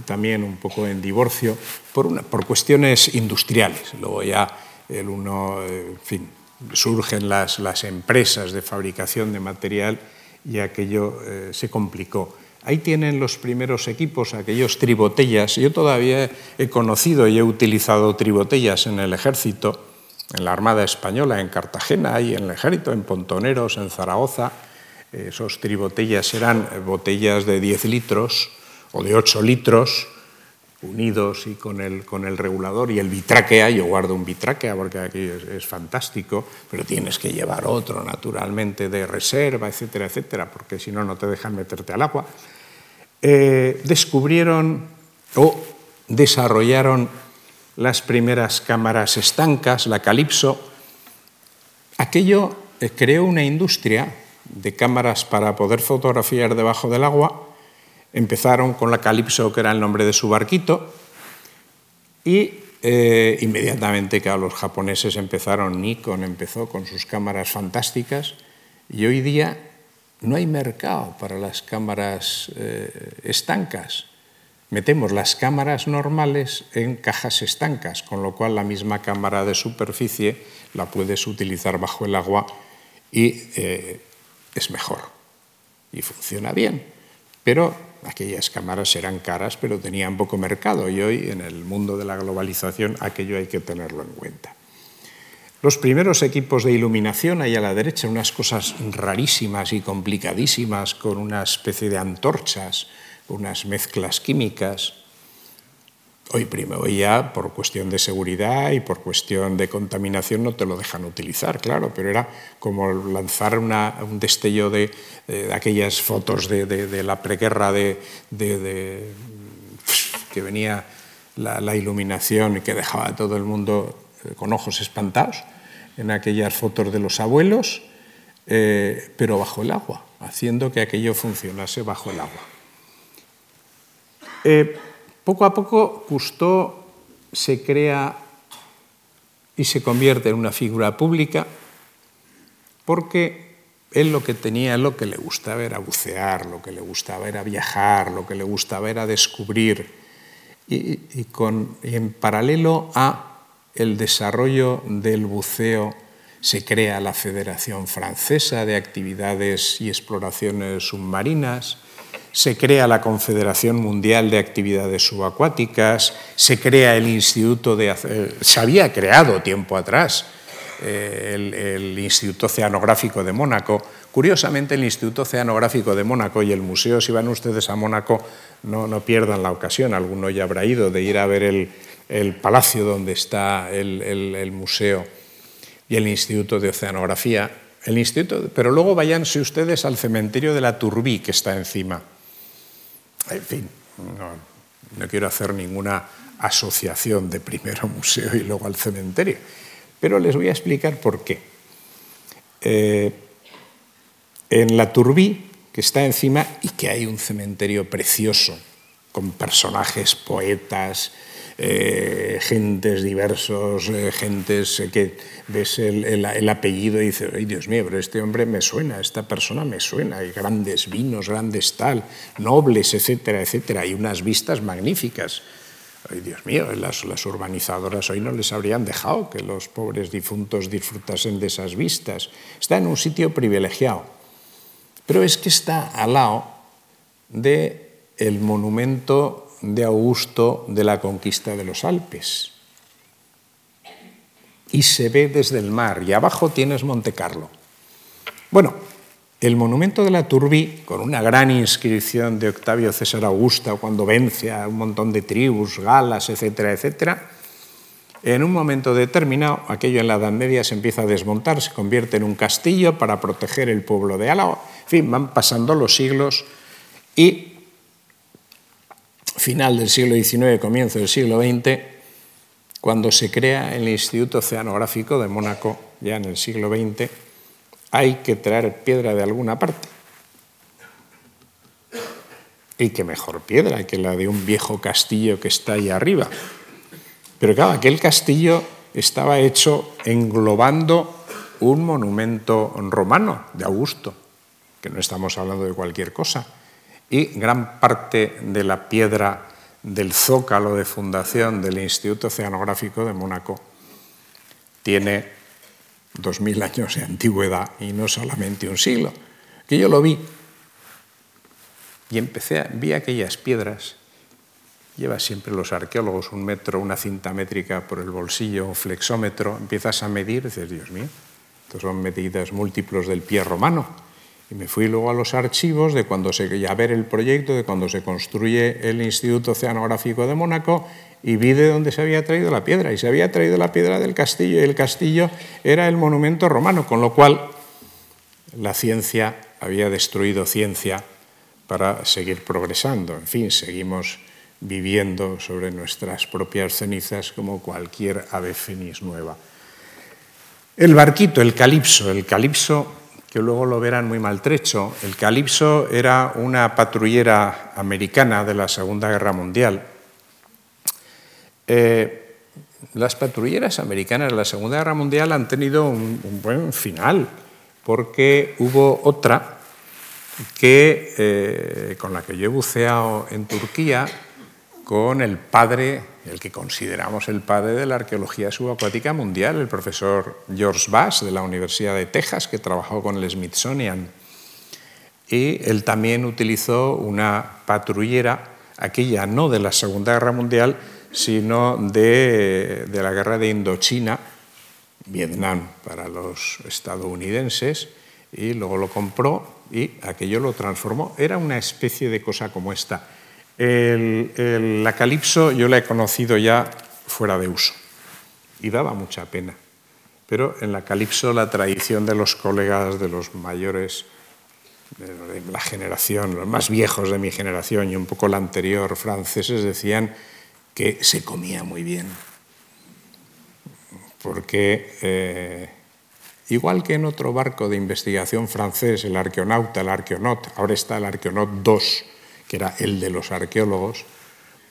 también un poco en divorcio por, por cuestiones industriales. Luego ya el uno, en fin, surgen las, las, empresas de fabricación de material y aquello eh, se complicó. Ahí tienen los primeros equipos, aquellos tribotellas. Yo todavía he conocido y he utilizado tribotellas en el ejército, en la Armada Española, en Cartagena y en el ejército, en Pontoneros, en Zaragoza. Esos tribotellas eran botellas de 10 litros o de 8 litros unidos y con el, con el regulador y el bitráquea, yo guardo un bitráquea porque aquí es, fantástico, pero tienes que llevar otro naturalmente de reserva, etcétera, etcétera, porque si no, no te dejan meterte al agua, eh, descubrieron o desarrollaron las primeras cámaras estancas, la Calypso. Aquello eh, creó una industria de cámaras para poder fotografiar debajo del agua Empezaron con la Calypso, que era el nombre de su barquito, y eh, inmediatamente, que los japoneses empezaron, Nikon empezó con sus cámaras fantásticas, y hoy día no hay mercado para las cámaras eh, estancas. Metemos las cámaras normales en cajas estancas, con lo cual la misma cámara de superficie la puedes utilizar bajo el agua y eh, es mejor y funciona bien. Pero aquellas cámaras eran caras, pero tenían poco mercado y hoy en el mundo de la globalización aquello hay que tenerlo en cuenta. Los primeros equipos de iluminación, ahí a la derecha, unas cosas rarísimas y complicadísimas con una especie de antorchas, unas mezclas químicas, Hoy, primero, ya por cuestión de seguridad y por cuestión de contaminación no te lo dejan utilizar, claro, pero era como lanzar un destello de, aquellas fotos de, la preguerra de, que venía la, iluminación y que dejaba a todo el mundo eh, con ojos espantados en aquellas fotos de los abuelos, eh, pero bajo el agua, haciendo que aquello funcionase bajo el agua. Eh, poco a poco Cousteau se crea y se convierte en una figura pública porque él lo que tenía, lo que le gustaba era bucear, lo que le gustaba era viajar, lo que le gustaba era descubrir. Y, en paralelo a el desarrollo del buceo se crea la Federación Francesa de Actividades y Exploraciones Submarinas, se crea la Confederación Mundial de Actividades Subacuáticas, se crea el Instituto de... Se había creado tiempo atrás eh, el, Instituto Oceanográfico de Mónaco. Curiosamente, el Instituto Oceanográfico de Mónaco y el museo, si van ustedes a Mónaco, no, no pierdan la ocasión, alguno ya habrá ido, de ir a ver el, palacio donde está el, museo y el Instituto de Oceanografía. El instituto, pero luego váyanse ustedes al cementerio de la Turbí, que está encima. En fin, no, quiero hacer ninguna asociación de primero museo y luego al cementerio, pero les voy a explicar por qué. Eh, en la Turbí, que está encima, y que hay un cementerio precioso, con personajes, poetas, eh, gentes diversos, eh, gentes que ves el, apellido y dices, ay Dios mío, pero este hombre me suena, esta persona me suena, hay grandes vinos, grandes tal, nobles, etcétera, etcétera, y unas vistas magníficas. Ay, Dios mío, las, las, urbanizadoras hoy no les habrían dejado que los pobres difuntos disfrutasen de esas vistas. Está en un sitio privilegiado, pero es que está al lado de el monumento de Augusto de la conquista de los Alpes. Y se ve desde el mar, y abajo tienes Monte Carlo. Bueno, el monumento de la Turbí, con una gran inscripción de Octavio César Augusta cuando vence a un montón de tribus, galas, etcétera, etcétera, en un momento determinado, aquello en la Edad Media se empieza a desmontar, se convierte en un castillo para proteger el pueblo de Álava. En fin, van pasando los siglos y final del siglo XIX, comienzo del siglo XX, cuando se crea el Instituto Oceanográfico de Mónaco, ya en el siglo XX, hay que traer piedra de alguna parte. Y qué mejor piedra que la de un viejo castillo que está ahí arriba. Pero claro, aquel castillo estaba hecho englobando un monumento romano de Augusto, que no estamos hablando de cualquier cosa y gran parte de la piedra del zócalo de fundación del Instituto Oceanográfico de Mónaco tiene dos mil años de antigüedad y no solamente un siglo. Que yo lo vi y empecé a, vi aquellas piedras. Lleva siempre los arqueólogos un metro, una cinta métrica por el bolsillo, un flexómetro, empiezas a medir y dices, Dios mío, estos son medidas múltiplos del pie romano y me fui luego a los archivos de cuando se, a ver el proyecto, de cuando se construye el Instituto Oceanográfico de Mónaco y vi de dónde se había traído la piedra. Y se había traído la piedra del castillo y el castillo era el monumento romano, con lo cual la ciencia había destruido ciencia para seguir progresando. En fin, seguimos viviendo sobre nuestras propias cenizas como cualquier ave fénix nueva. El barquito, el calipso, el calipso que luego lo verán muy maltrecho. El Calipso era una patrullera americana de la Segunda Guerra Mundial. Eh, las patrulleras americanas de la Segunda Guerra Mundial han tenido un, buen final, porque hubo otra que, eh, con la que yo he buceado en Turquía, con el padre, el que consideramos el padre de la arqueología subacuática mundial, el profesor George Bass de la Universidad de Texas, que trabajó con el Smithsonian. Y él también utilizó una patrullera, aquella no de la Segunda Guerra Mundial, sino de, de la guerra de Indochina, Vietnam para los estadounidenses, y luego lo compró y aquello lo transformó. Era una especie de cosa como esta la calipso yo la he conocido ya fuera de uso y daba mucha pena. Pero en la calipso la tradición de los colegas, de los mayores de la generación, los más viejos de mi generación y un poco la anterior, franceses, decían que se comía muy bien. Porque eh, igual que en otro barco de investigación francés, el arqueonauta, el arqueonaut, ahora está el arqueonaut 2, que era el de los arqueólogos,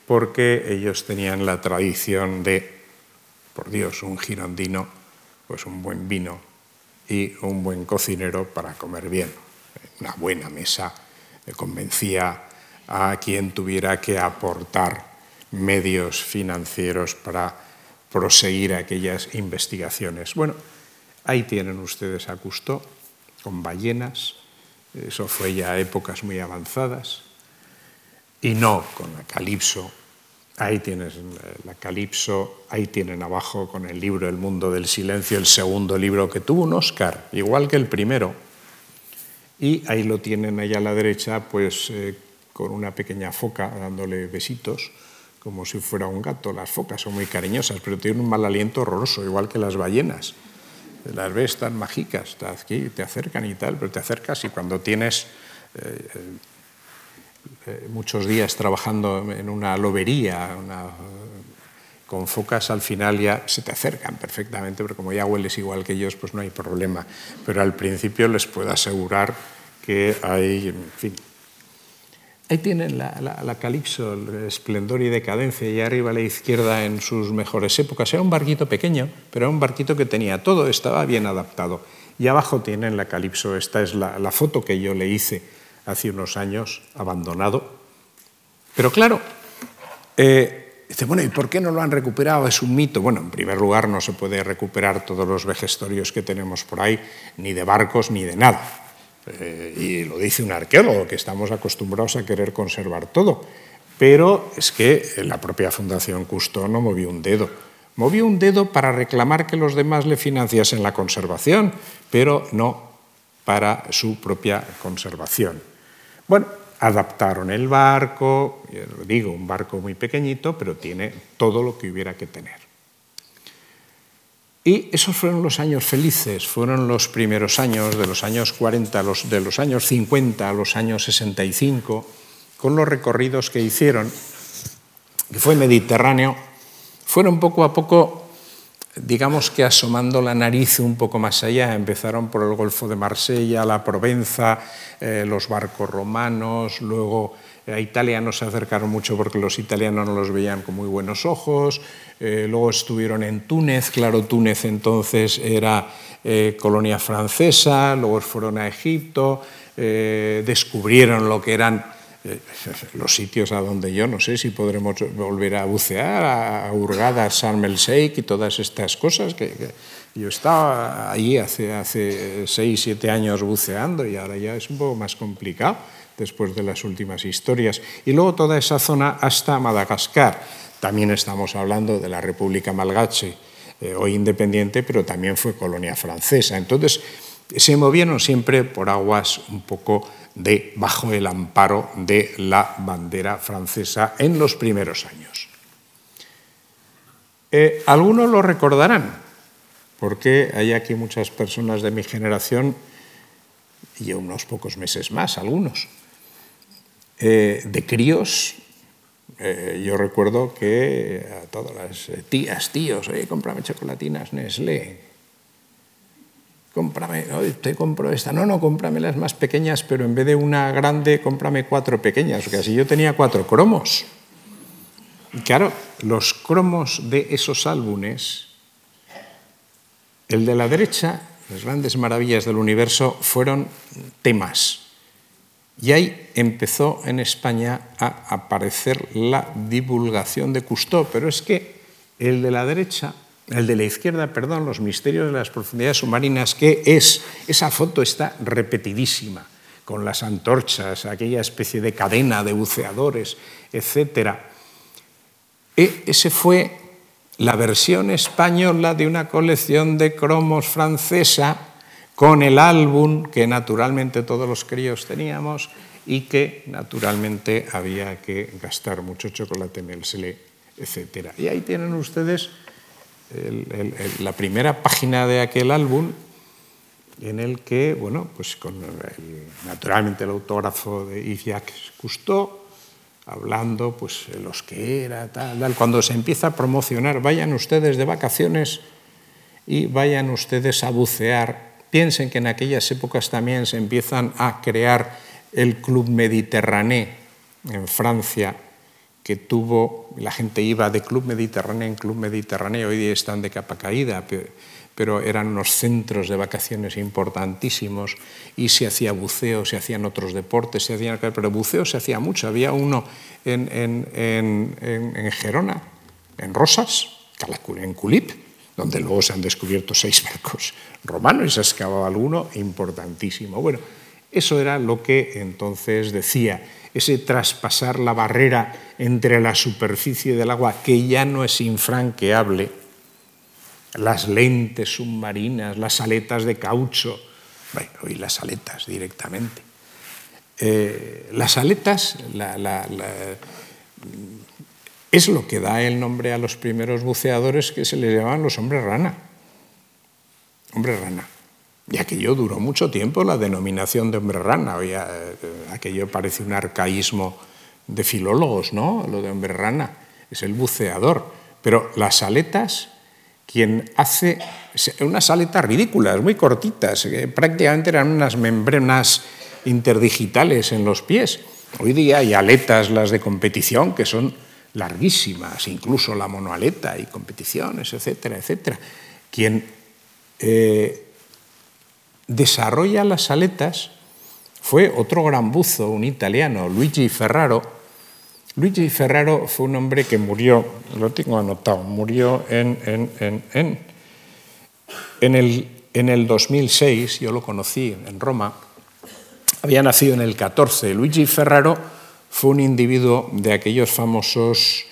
porque ellos tenían la tradición de, por Dios, un girondino, pues un buen vino y un buen cocinero para comer bien. Una buena mesa convencía a quien tuviera que aportar medios financieros para proseguir aquellas investigaciones. Bueno, ahí tienen ustedes a Cousteau con ballenas, eso fue ya épocas muy avanzadas, y no con la Calipso. Ahí tienes la Calipso, ahí tienen abajo con el libro El mundo del silencio, el segundo libro que tuvo un Oscar, igual que el primero. Y ahí lo tienen allá a la derecha, pues eh, con una pequeña foca dándole besitos, como si fuera un gato. Las focas son muy cariñosas, pero tienen un mal aliento horroroso, igual que las ballenas. Las ves tan mágicas, te acercan y tal, pero te acercas y cuando tienes eh, eh, muchos días trabajando en una lobería, con focas al final ya se te acercan perfectamente, pero como ya hueles igual que ellos, pues no hay problema. Pero al principio les puedo asegurar que hay, en fin. Ahí tienen la, la, Calipso, el esplendor y decadencia, y arriba a la izquierda en sus mejores épocas. Era un barquito pequeño, pero era un barquito que tenía todo, estaba bien adaptado. Y abajo tienen la Calipso, esta es la, la foto que yo le hice hace unos años, abandonado. Pero claro, eh, Dice, bueno, ¿y por qué no lo han recuperado? Es un mito. Bueno, en primer lugar, no se puede recuperar todos los vejestorios que tenemos por ahí, ni de barcos, ni de nada. Eh, y lo dice un arqueólogo, que estamos acostumbrados a querer conservar todo. Pero es que la propia Fundación Cousteau no movió un dedo. Movió un dedo para reclamar que los demás le financiasen la conservación, pero no para su propia conservación. Bueno, adaptaron el barco, digo, un barco muy pequeñito, pero tiene todo lo que hubiera que tener. Y esos fueron los años felices, fueron los primeros años, de los años 40, los, de los años 50 a los años 65, con los recorridos que hicieron, que fue Mediterráneo, fueron poco a poco digamos que asomando la nariz un poco más allá, empezaron por el Golfo de Marsella, la Provenza, eh, los barcos romanos, luego a Italia no se acercaron mucho porque los italianos no los veían con muy buenos ojos, eh, luego estuvieron en Túnez, claro, Túnez entonces era eh, colonia francesa, luego fueron a Egipto, descubrieron lo que eran eh, los sitios a donde yo no sé si podremos volver a bucear, a Hurgada, Sharm el Sheikh y todas estas cosas que, yo estaba allí hace, hace seis, siete años buceando y ahora ya es un poco más complicado después de las últimas historias. Y luego toda esa zona hasta Madagascar. También estamos hablando de la República Malgache, eh, hoy independiente, pero también fue colonia francesa. Entonces, se movieron siempre por aguas un poco de bajo el amparo de la bandera francesa en los primeros años. Eh, algunos lo recordarán, porque hay aquí muchas personas de mi generación y unos pocos meses más, algunos, eh, de críos. Eh, yo recuerdo que a todas las tías, tíos, oye, cómprame chocolatinas Nestlé, cómprame, te compro esta, no, no, cómprame las más pequeñas, pero en vez de una grande, cómprame cuatro pequeñas, porque así yo tenía cuatro cromos. Y claro, los cromos de esos álbumes, el de la derecha, las grandes maravillas del universo, fueron temas. Y ahí empezó en España a aparecer la divulgación de Cousteau, pero es que el de la derecha el de la izquierda, perdón, los misterios de las profundidades submarinas, que es, esa foto está repetidísima, con las antorchas, aquella especie de cadena de buceadores, etc. E, ese fue la versión española de una colección de cromos francesa con el álbum que naturalmente todos los críos teníamos y que naturalmente había que gastar mucho chocolate en el SLE, etc. Y ahí tienen ustedes la primera página de aquel álbum en el que, bueno, pues con naturalmente el autógrafo de Yves Cousteau, hablando pues los que era, tal, tal, cuando se empieza a promocionar, vayan ustedes de vacaciones y vayan ustedes a bucear. Piensen que en aquellas épocas también se empiezan a crear el Club Mediterráneo en Francia, que tuvo, la gente iba de Club Mediterráneo en Club Mediterráneo, hoy día están de capa caída, pero eran unos centros de vacaciones importantísimos y se hacía buceo, se hacían otros deportes, se hacían, pero buceo se hacía mucho. Había uno en, en, en, Gerona, en Rosas, en Culip, donde luego se han descubierto seis barcos romanos y se excavaba alguno importantísimo. Bueno, eso era lo que entonces decía ese traspasar la barrera entre la superficie del agua, que ya no es infranqueable, las lentes submarinas, las aletas de caucho, bueno, y las aletas directamente. Eh, las aletas es lo que da el nombre a los primeros buceadores que se les llamaban los hombres rana. Hombre rana. Y aquello duró mucho tiempo, la denominación de hombre rana. Oye, eh, aquello parece un arcaísmo de filólogos, ¿no? Lo de hombre rana. Es el buceador. Pero las aletas, quien hace unas aletas ridículas, muy cortitas, que prácticamente eran unas membranas interdigitales en los pies. Hoy día hay aletas, las de competición, que son larguísimas, incluso la monoaleta y competiciones, etcétera, etcétera. Quien eh, desarrolla las aletas fue otro gran buzo, un italiano, Luigi Ferraro. Luigi Ferraro fue un hombre que murió, lo tengo anotado, murió en, en, en, en el, el 2006, yo lo conocí en Roma, había nacido en el 14. Luigi Ferraro fue un individuo de aquellos famosos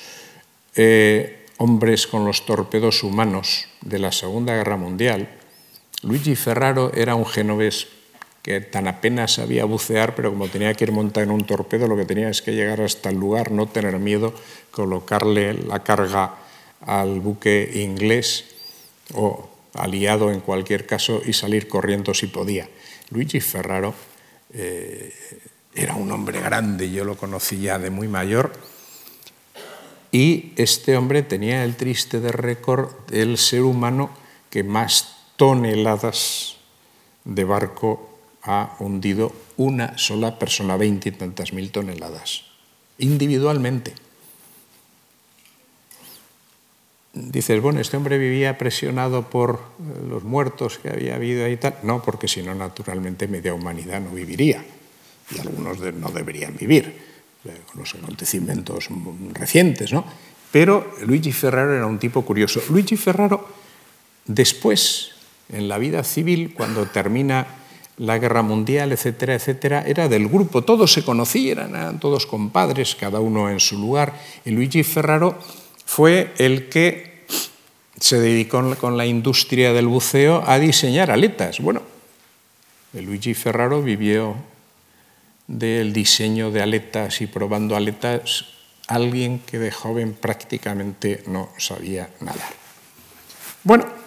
eh, hombres con los torpedos humanos de la Segunda Guerra Mundial. Luigi Ferraro era un genovés que tan apenas sabía bucear, pero como tenía que ir montado en un torpedo, lo que tenía es que llegar hasta el lugar, no tener miedo, colocarle la carga al buque inglés o aliado en cualquier caso y salir corriendo si podía. Luigi Ferraro eh, era un hombre grande, yo lo conocí ya de muy mayor, y este hombre tenía el triste de récord del ser humano que más toneladas de barco ha hundido una sola persona, veinte y tantas mil toneladas, individualmente. Dices, bueno, este hombre vivía presionado por los muertos que había habido y tal. No, porque si no, naturalmente media humanidad no viviría y algunos no deberían vivir, eh, con los acontecimientos recientes, ¿no? Pero Luigi Ferraro era un tipo curioso. Luigi Ferraro, después, en la vida civil, cuando termina la guerra mundial, etcétera, etcétera, era del grupo, todos se conocían, eran todos compadres, cada uno en su lugar. Y Luigi Ferraro fue el que se dedicó con la industria del buceo a diseñar aletas. Bueno, Luigi Ferraro vivió del diseño de aletas y probando aletas alguien que de joven prácticamente no sabía nadar. Bueno,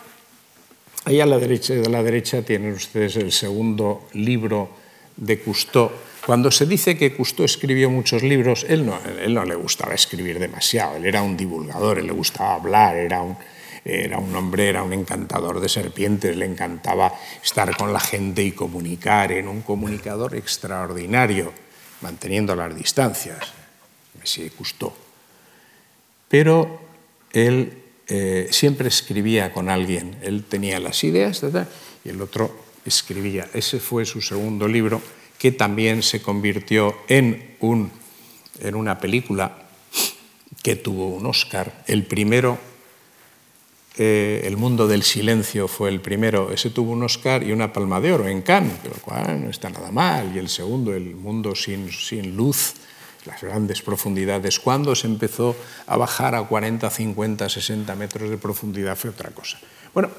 ahí a la derecha, tienen ustedes el segundo libro de Cousteau. Cuando se dice que Cousteau escribió muchos libros, él no, le gustaba escribir demasiado, él era un divulgador, él le gustaba hablar, era un, era hombre, era un encantador de serpientes, le encantaba estar con la gente y comunicar, en un comunicador extraordinario, manteniendo las distancias, me gustó. Pero él eh, siempre escribía con alguien, él tenía las ideas y el otro escribía. Ese fue su segundo libro, que también se convirtió en, un, en una película que tuvo un Oscar. El primero eh, el mundo del silencio fue el primero, ese tuvo un Oscar y una palma de oro en Cannes, lo cual no está nada mal. Y el segundo, El mundo sin, sin luz, las grandes profundidades. Cuando se empezó a bajar a 40, 50, 60 metros de profundidad fue otra cosa. Bueno,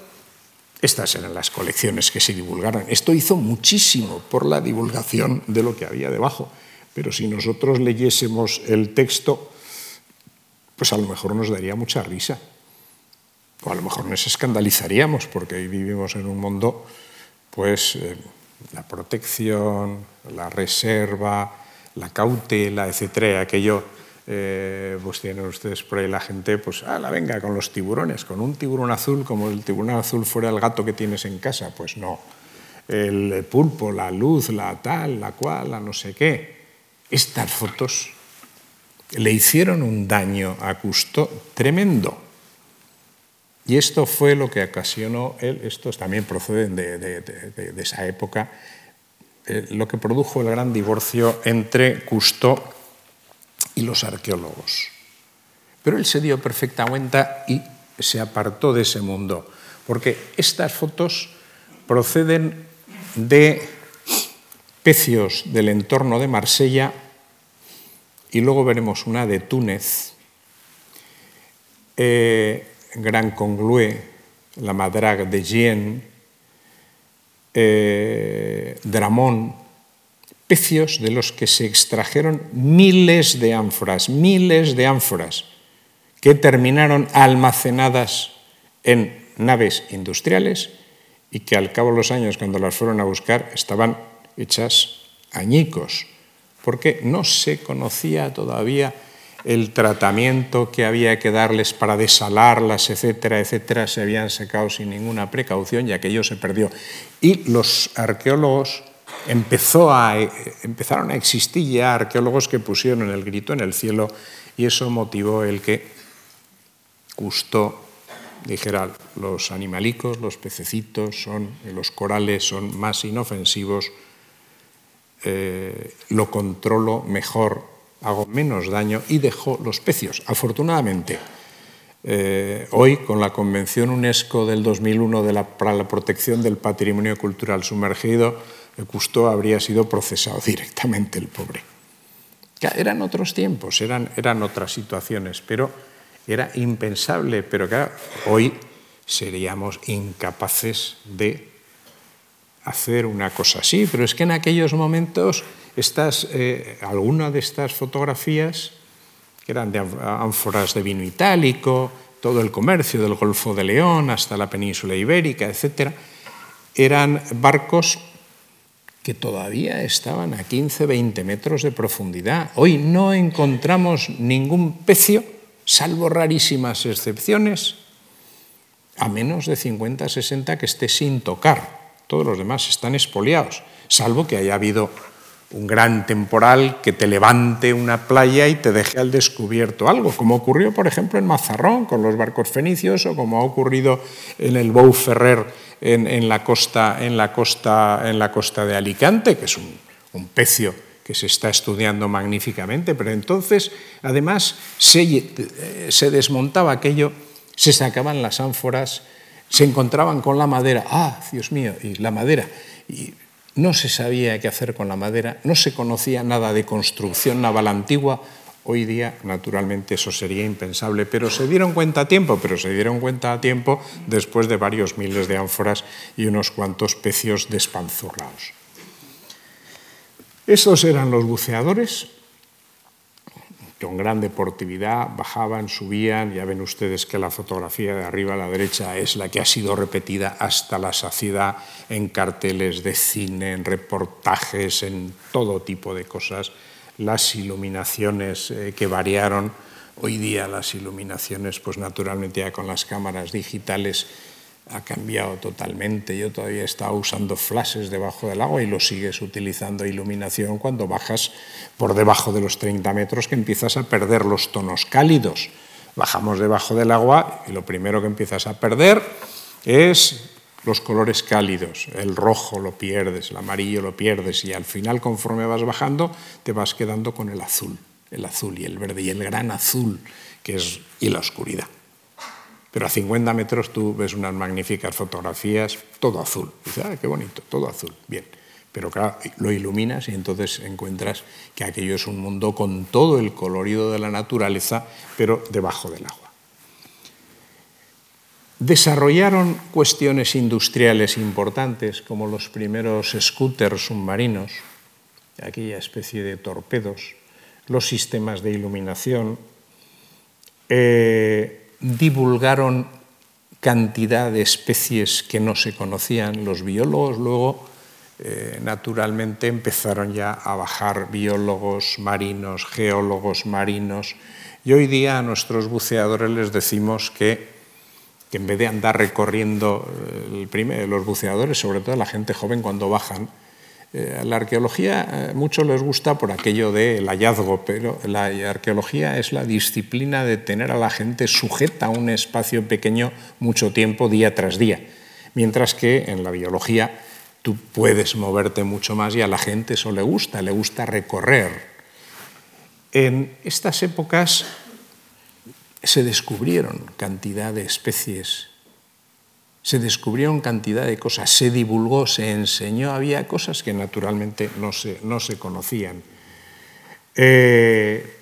estas eran las colecciones que se divulgaron. Esto hizo muchísimo por la divulgación de lo que había debajo. Pero si nosotros leyésemos el texto, pues a lo mejor nos daría mucha risa o a lo mejor nos escandalizaríamos porque vivimos en un mundo, pues eh, la protección, la reserva, la cautela, etcétera, aquello, eh, pues tienen ustedes por ahí la gente, pues, ah, la venga, con los tiburones, con un tiburón azul, como el tiburón azul fuera el gato que tienes en casa, pues no. El pulpo, la luz, la tal, la cual, la no sé qué. Estas fotos le hicieron un daño a Cousteau tremendo. Y esto fue lo que ocasionó él, estos también proceden de, esa época, eh, lo que produjo el gran divorcio entre Cousteau y los arqueólogos. Pero él se dio perfecta cuenta y se apartó de ese mundo, porque estas fotos proceden de pecios del entorno de Marsella y luego veremos una de Túnez. Eh, Gran Conglué, la Madrague de Gien, eh, Dramón, pecios de los que se extrajeron miles de ánforas, miles de ánforas, que terminaron almacenadas en naves industriales y que al cabo de los años, cuando las fueron a buscar, estaban hechas añicos, porque no se conocía todavía el tratamiento que había que darles para desalarlas, etcétera, etcétera, se habían secado sin ninguna precaución y aquello se perdió. Y los arqueólogos empezó a, empezaron a existir ya arqueólogos que pusieron el grito en el cielo y eso motivó el que Cousteau dijera los animalicos, los pececitos, son, los corales son más inofensivos, eh, lo controlo mejor, hago menos daño y dejo los pecios. Afortunadamente, eh, hoy, con la Convención UNESCO del 2001 de la, para la protección del patrimonio cultural sumergido, Cousteau habría sido procesado directamente, el pobre. Eran otros tiempos, eran, eran otras situaciones, pero era impensable. Pero claro, hoy seríamos incapaces de hacer una cosa así. Pero es que en aquellos momentos, estas, eh, alguna de estas fotografías que eran de ánforas de vino itálico, todo el comercio del Golfo de León hasta la península ibérica, etc., eran barcos que todavía estaban a 15, 20 metros de profundidad. Hoy no encontramos ningún pecio, salvo rarísimas excepciones, a menos de 50, 60 que esté sin tocar. Todos los demás están expoliados, salvo que haya habido un gran temporal que te levante una playa y te deje al descubierto algo, como ocurrió, por ejemplo, en Mazarrón con los barcos fenicios o como ha ocurrido en el Bou Ferrer en, la, costa, en, la, costa, en la costa de Alicante, que es un, un pecio que se está estudiando magníficamente, pero entonces, además, se, se desmontaba aquello, se sacaban las ánforas, se encontraban con la madera, ah, Dios mío, y la madera, no se sabía qué hacer con la madera, no se conocía nada de construcción naval antigua. Hoy día, naturalmente, eso sería impensable, pero se dieron cuenta a tiempo, pero se dieron cuenta a tiempo después de varios miles de ánforas y unos cuantos pecios despanzurrados. Estos eran los buceadores, con gran deportividad, bajaban, subían, ya ven ustedes que la fotografía de arriba a la derecha es la que ha sido repetida hasta la saciedad en carteles de cine, en reportajes, en todo tipo de cosas, las iluminaciones eh, que variaron. Hoy día las iluminaciones, pues naturalmente ya con las cámaras digitales, ha cambiado totalmente. Yo todavía estaba usando flashes debajo del agua y lo sigues utilizando iluminación cuando bajas por debajo de los 30 metros que empiezas a perder los tonos cálidos. Bajamos debajo del agua y lo primero que empiezas a perder es los colores cálidos. El rojo lo pierdes, el amarillo lo pierdes y al final conforme vas bajando te vas quedando con el azul, el azul y el verde y el gran azul que es y la oscuridad. Pero a 50 metros tú ves unas magníficas fotografías, todo azul. dices, ah, qué bonito, todo azul. Bien. Pero claro, lo iluminas y entonces encuentras que aquello es un mundo con todo el colorido de la naturaleza, pero debajo del agua. Desarrollaron cuestiones industriales importantes como los primeros scooters submarinos, aquella especie de torpedos, los sistemas de iluminación, eh, divulgaron cantidad de especies que no se conocían. Los biólogos luego, eh, naturalmente, empezaron ya a bajar biólogos marinos, geólogos marinos, y hoy día a nuestros buceadores les decimos que, que en vez de andar recorriendo eh, el los buceadores, sobre todo la gente joven cuando bajan, eh, la arqueología eh, mucho les gusta por aquello del hallazgo, pero la arqueología es la disciplina de tener a la gente sujeta a un espacio pequeño mucho tiempo, día tras día. Mientras que en la biología tú puedes moverte mucho más y a la gente eso le gusta, le gusta recorrer. En estas épocas se descubrieron cantidad de especies se descubrieron cantidad de cosas, se divulgó, se enseñó, había cosas que naturalmente no se, no se conocían. Eh,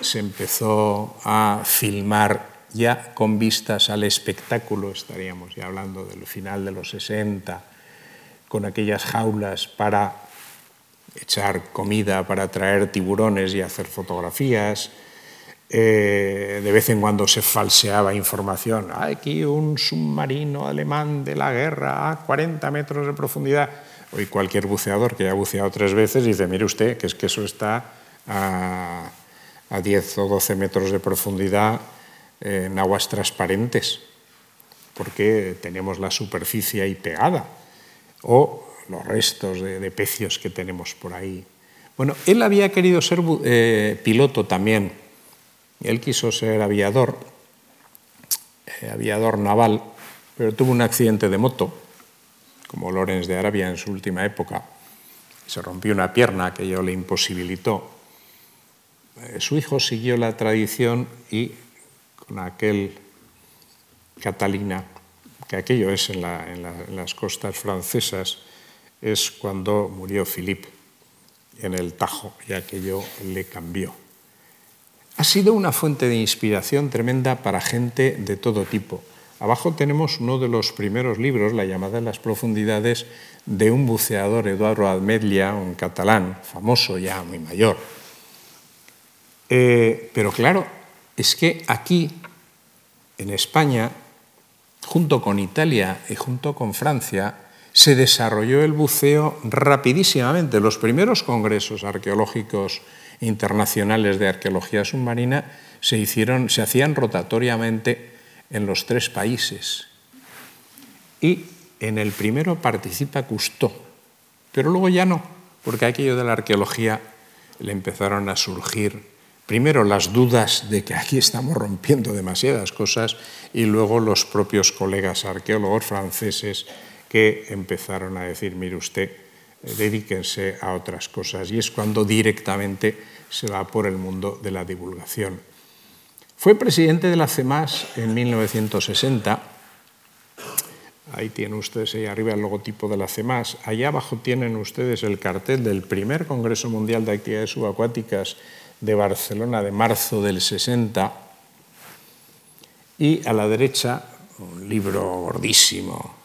se empezó a filmar ya con vistas al espectáculo, estaríamos ya hablando del final de los 60, con aquellas jaulas para echar comida, para traer tiburones y hacer fotografías, eh, de vez en cuando se falseaba información. Aquí un submarino alemán de la guerra a 40 metros de profundidad. Hoy cualquier buceador que haya buceado tres veces dice, mire usted, que es que eso está a, a 10 o 12 metros de profundidad en aguas transparentes, porque tenemos la superficie ahí pegada. O los restos de, pecios que tenemos por ahí. Bueno, él había querido ser eh, piloto también. Él quiso ser aviador, eh, aviador naval, pero tuvo un accidente de moto, como Lorenz de Arabia en su última época. Se rompió una pierna que yo le imposibilitó. Eh, su hijo siguió la tradición y con aquel Catalina, que aquello es en, las costas francesas, es cuando murió Philippe en el Tajo y aquello le cambió. Ha sido una fuente de inspiración tremenda para gente de todo tipo. Abajo tenemos uno de los primeros libros, La llamada en las profundidades, de un buceador, Eduardo Admetlla, un catalán, famoso ya, muy mayor. Eh, pero claro, es que aquí, en España, junto con Italia y junto con Francia, se desarrolló el buceo rapidísimamente. Los primeros congresos arqueológicos internacionales de arqueología submarina se, hicieron, se hacían rotatoriamente en los tres países. Y en el primero participa Cousteau, pero luego ya no, porque aquello de la arqueología le empezaron a surgir primero las dudas de que aquí estamos rompiendo demasiadas cosas y luego los propios colegas arqueólogos franceses que empezaron a decir, mire usted, dedíquense a otras cosas. Y es cuando directamente se va por el mundo de la divulgación. Fue presidente de la CEMAS en 1960. Ahí tienen ustedes ahí arriba el logotipo de la CEMAS. Allá abajo tienen ustedes el cartel del primer Congreso Mundial de Actividades Subacuáticas de Barcelona de marzo del 60 y a la derecha un libro gordísimo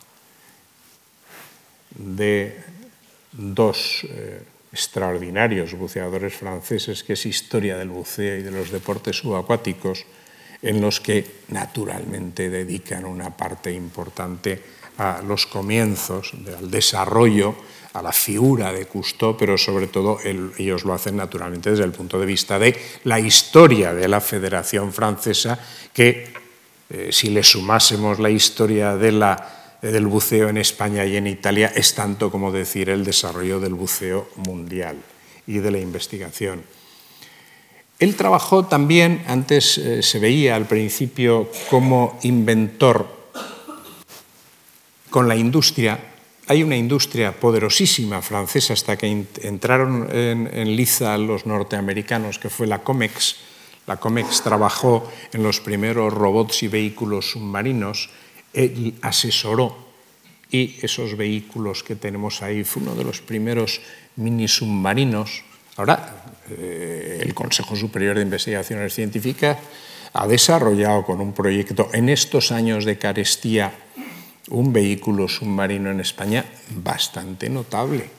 de dos eh, extraordinarios buceadores franceses, que es Historia del buceo y de los deportes subacuáticos, en los que naturalmente dedican una parte importante a los comienzos, al desarrollo a la figura de Cousteau, pero sobre todo ellos lo hacen naturalmente desde el punto de vista de la historia de la Federación Francesa, que eh, si le sumásemos la historia de la, del buceo en España y en Italia, es tanto como decir el desarrollo del buceo mundial y de la investigación. Él trabajó también, antes eh, se veía al principio como inventor con la industria hay una industria poderosísima francesa hasta que entraron en, liza los norteamericanos, que fue la COMEX. La COMEX trabajó en los primeros robots y vehículos submarinos y asesoró. Y esos vehículos que tenemos ahí fue uno de los primeros mini submarinos. Ahora, eh, el Consejo Superior de Investigaciones Científicas ha desarrollado con un proyecto en estos años de carestía un vehículo submarino en España bastante notable.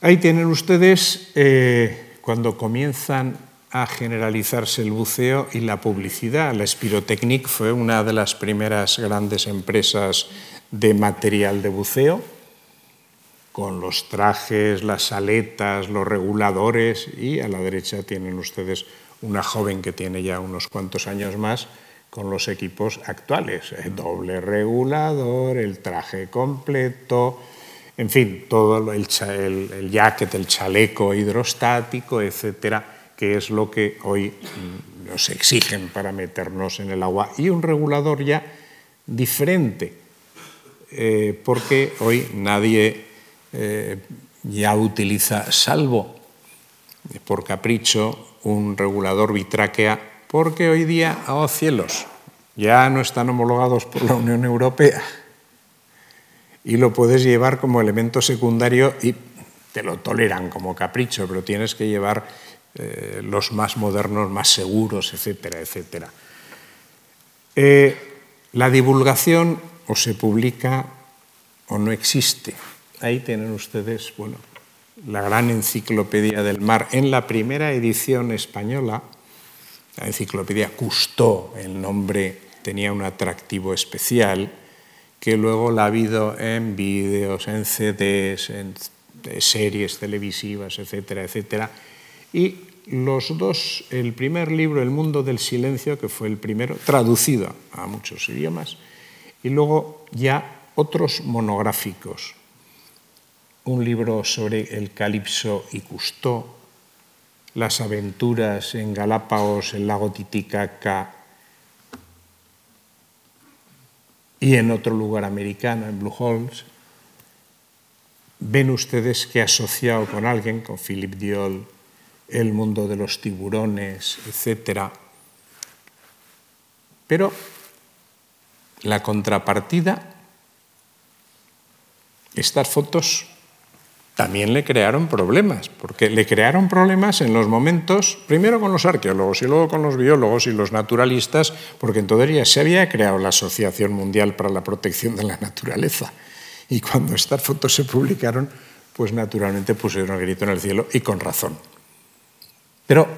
Ahí tienen ustedes eh, cuando comienzan a generalizarse el buceo y la publicidad. La Spirotechnic fue una de las primeras grandes empresas de material de buceo, con los trajes, las aletas, los reguladores, y a la derecha tienen ustedes una joven que tiene ya unos cuantos años más, con los equipos actuales, el doble regulador, el traje completo, en fin, todo el, el, jacket, el chaleco hidrostático, etcétera, que es lo que hoy mm, nos exigen para meternos en el agua, y un regulador ya diferente, eh, porque hoy nadie eh, ya utiliza, salvo por capricho, un regulador bitráquea porque hoy día, oh cielos, ya no están homologados por la Unión Europea. Y lo puedes llevar como elemento secundario y te lo toleran como capricho, pero tienes que llevar eh, los más modernos, más seguros, etcétera, etcétera. Eh, la divulgación o se publica o no existe. Ahí tienen ustedes, bueno, la gran enciclopedia del mar. En la primera edición española, la enciclopedia Cousteau, el nombre tenía un atractivo especial, que luego la ha habido en vídeos, en CDs, en series televisivas, etcétera, etcétera. Y los dos, el primer libro, El mundo del silencio, que fue el primero, traducido a muchos idiomas, y luego ya otros monográficos. un libro sobre el calipso y Cousteau, las aventuras en Galápagos, el lago Titicaca y en otro lugar americano, en Blue Holes, ven ustedes que asociado con alguien, con Philip Diol, el mundo de los tiburones, etc. Pero la contrapartida, estas fotos también le crearon problemas, porque le crearon problemas en los momentos, primero con los arqueólogos y luego con los biólogos y los naturalistas, porque en todo se había creado la Asociación Mundial para la Protección de la Naturaleza. Y cuando estas fotos se publicaron, pues naturalmente pusieron el grito en el cielo y con razón. Pero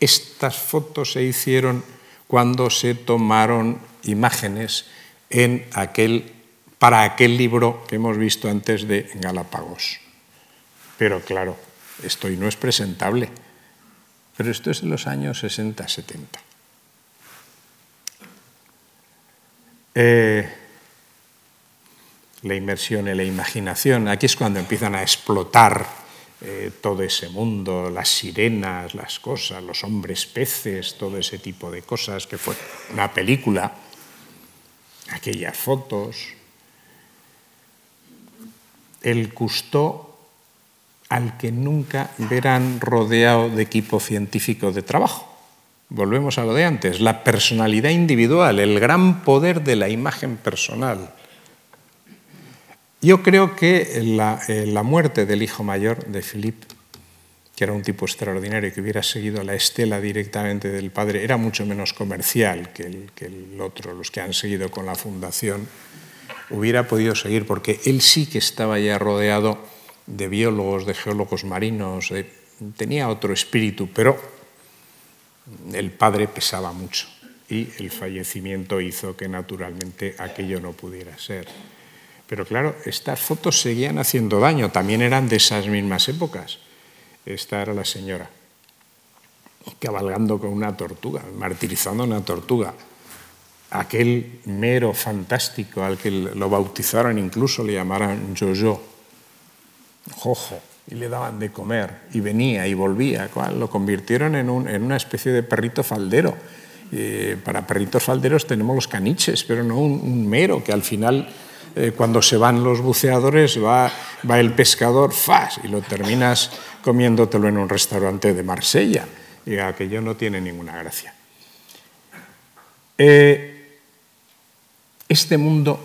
estas fotos se hicieron cuando se tomaron imágenes en aquel, para aquel libro que hemos visto antes de Galápagos. Pero claro, esto no es presentable. Pero esto es de los años 60-70. Eh, la inmersión y la imaginación, aquí es cuando empiezan a explotar eh, todo ese mundo, las sirenas, las cosas, los hombres peces, todo ese tipo de cosas, que fue una película, aquellas fotos. El Cousteau al que nunca verán rodeado de equipo científico de trabajo. Volvemos a lo de antes, la personalidad individual, el gran poder de la imagen personal. Yo creo que la, eh, muerte del hijo mayor de Philippe, que era un tipo extraordinario que hubiera seguido la estela directamente del padre, era mucho menos comercial que el otro, los que han seguido con la fundación, hubiera podido seguir, porque él sí que estaba ya rodeado de biólogos, de geólogos marinos, tenía otro espíritu, pero el padre pesaba mucho y el fallecimiento hizo que naturalmente aquello no pudiera ser. Pero claro, estas fotos seguían haciendo daño, también eran de esas mismas épocas. Esta era la señora, cabalgando con una tortuga, martirizando una tortuga. Aquel mero fantástico al que lo bautizaron, incluso le llamaron Jojo jojo, y le daban de comer, y venía y volvía. Lo convirtieron en, una especie de perrito faldero. Eh, para perritos falderos tenemos los caniches, pero no un, mero, que al final, eh, cuando se van los buceadores, va, va el pescador, ¡fas! y lo terminas comiéndotelo en un restaurante de Marsella. Y aquello no tiene ninguna gracia. Eh, este mundo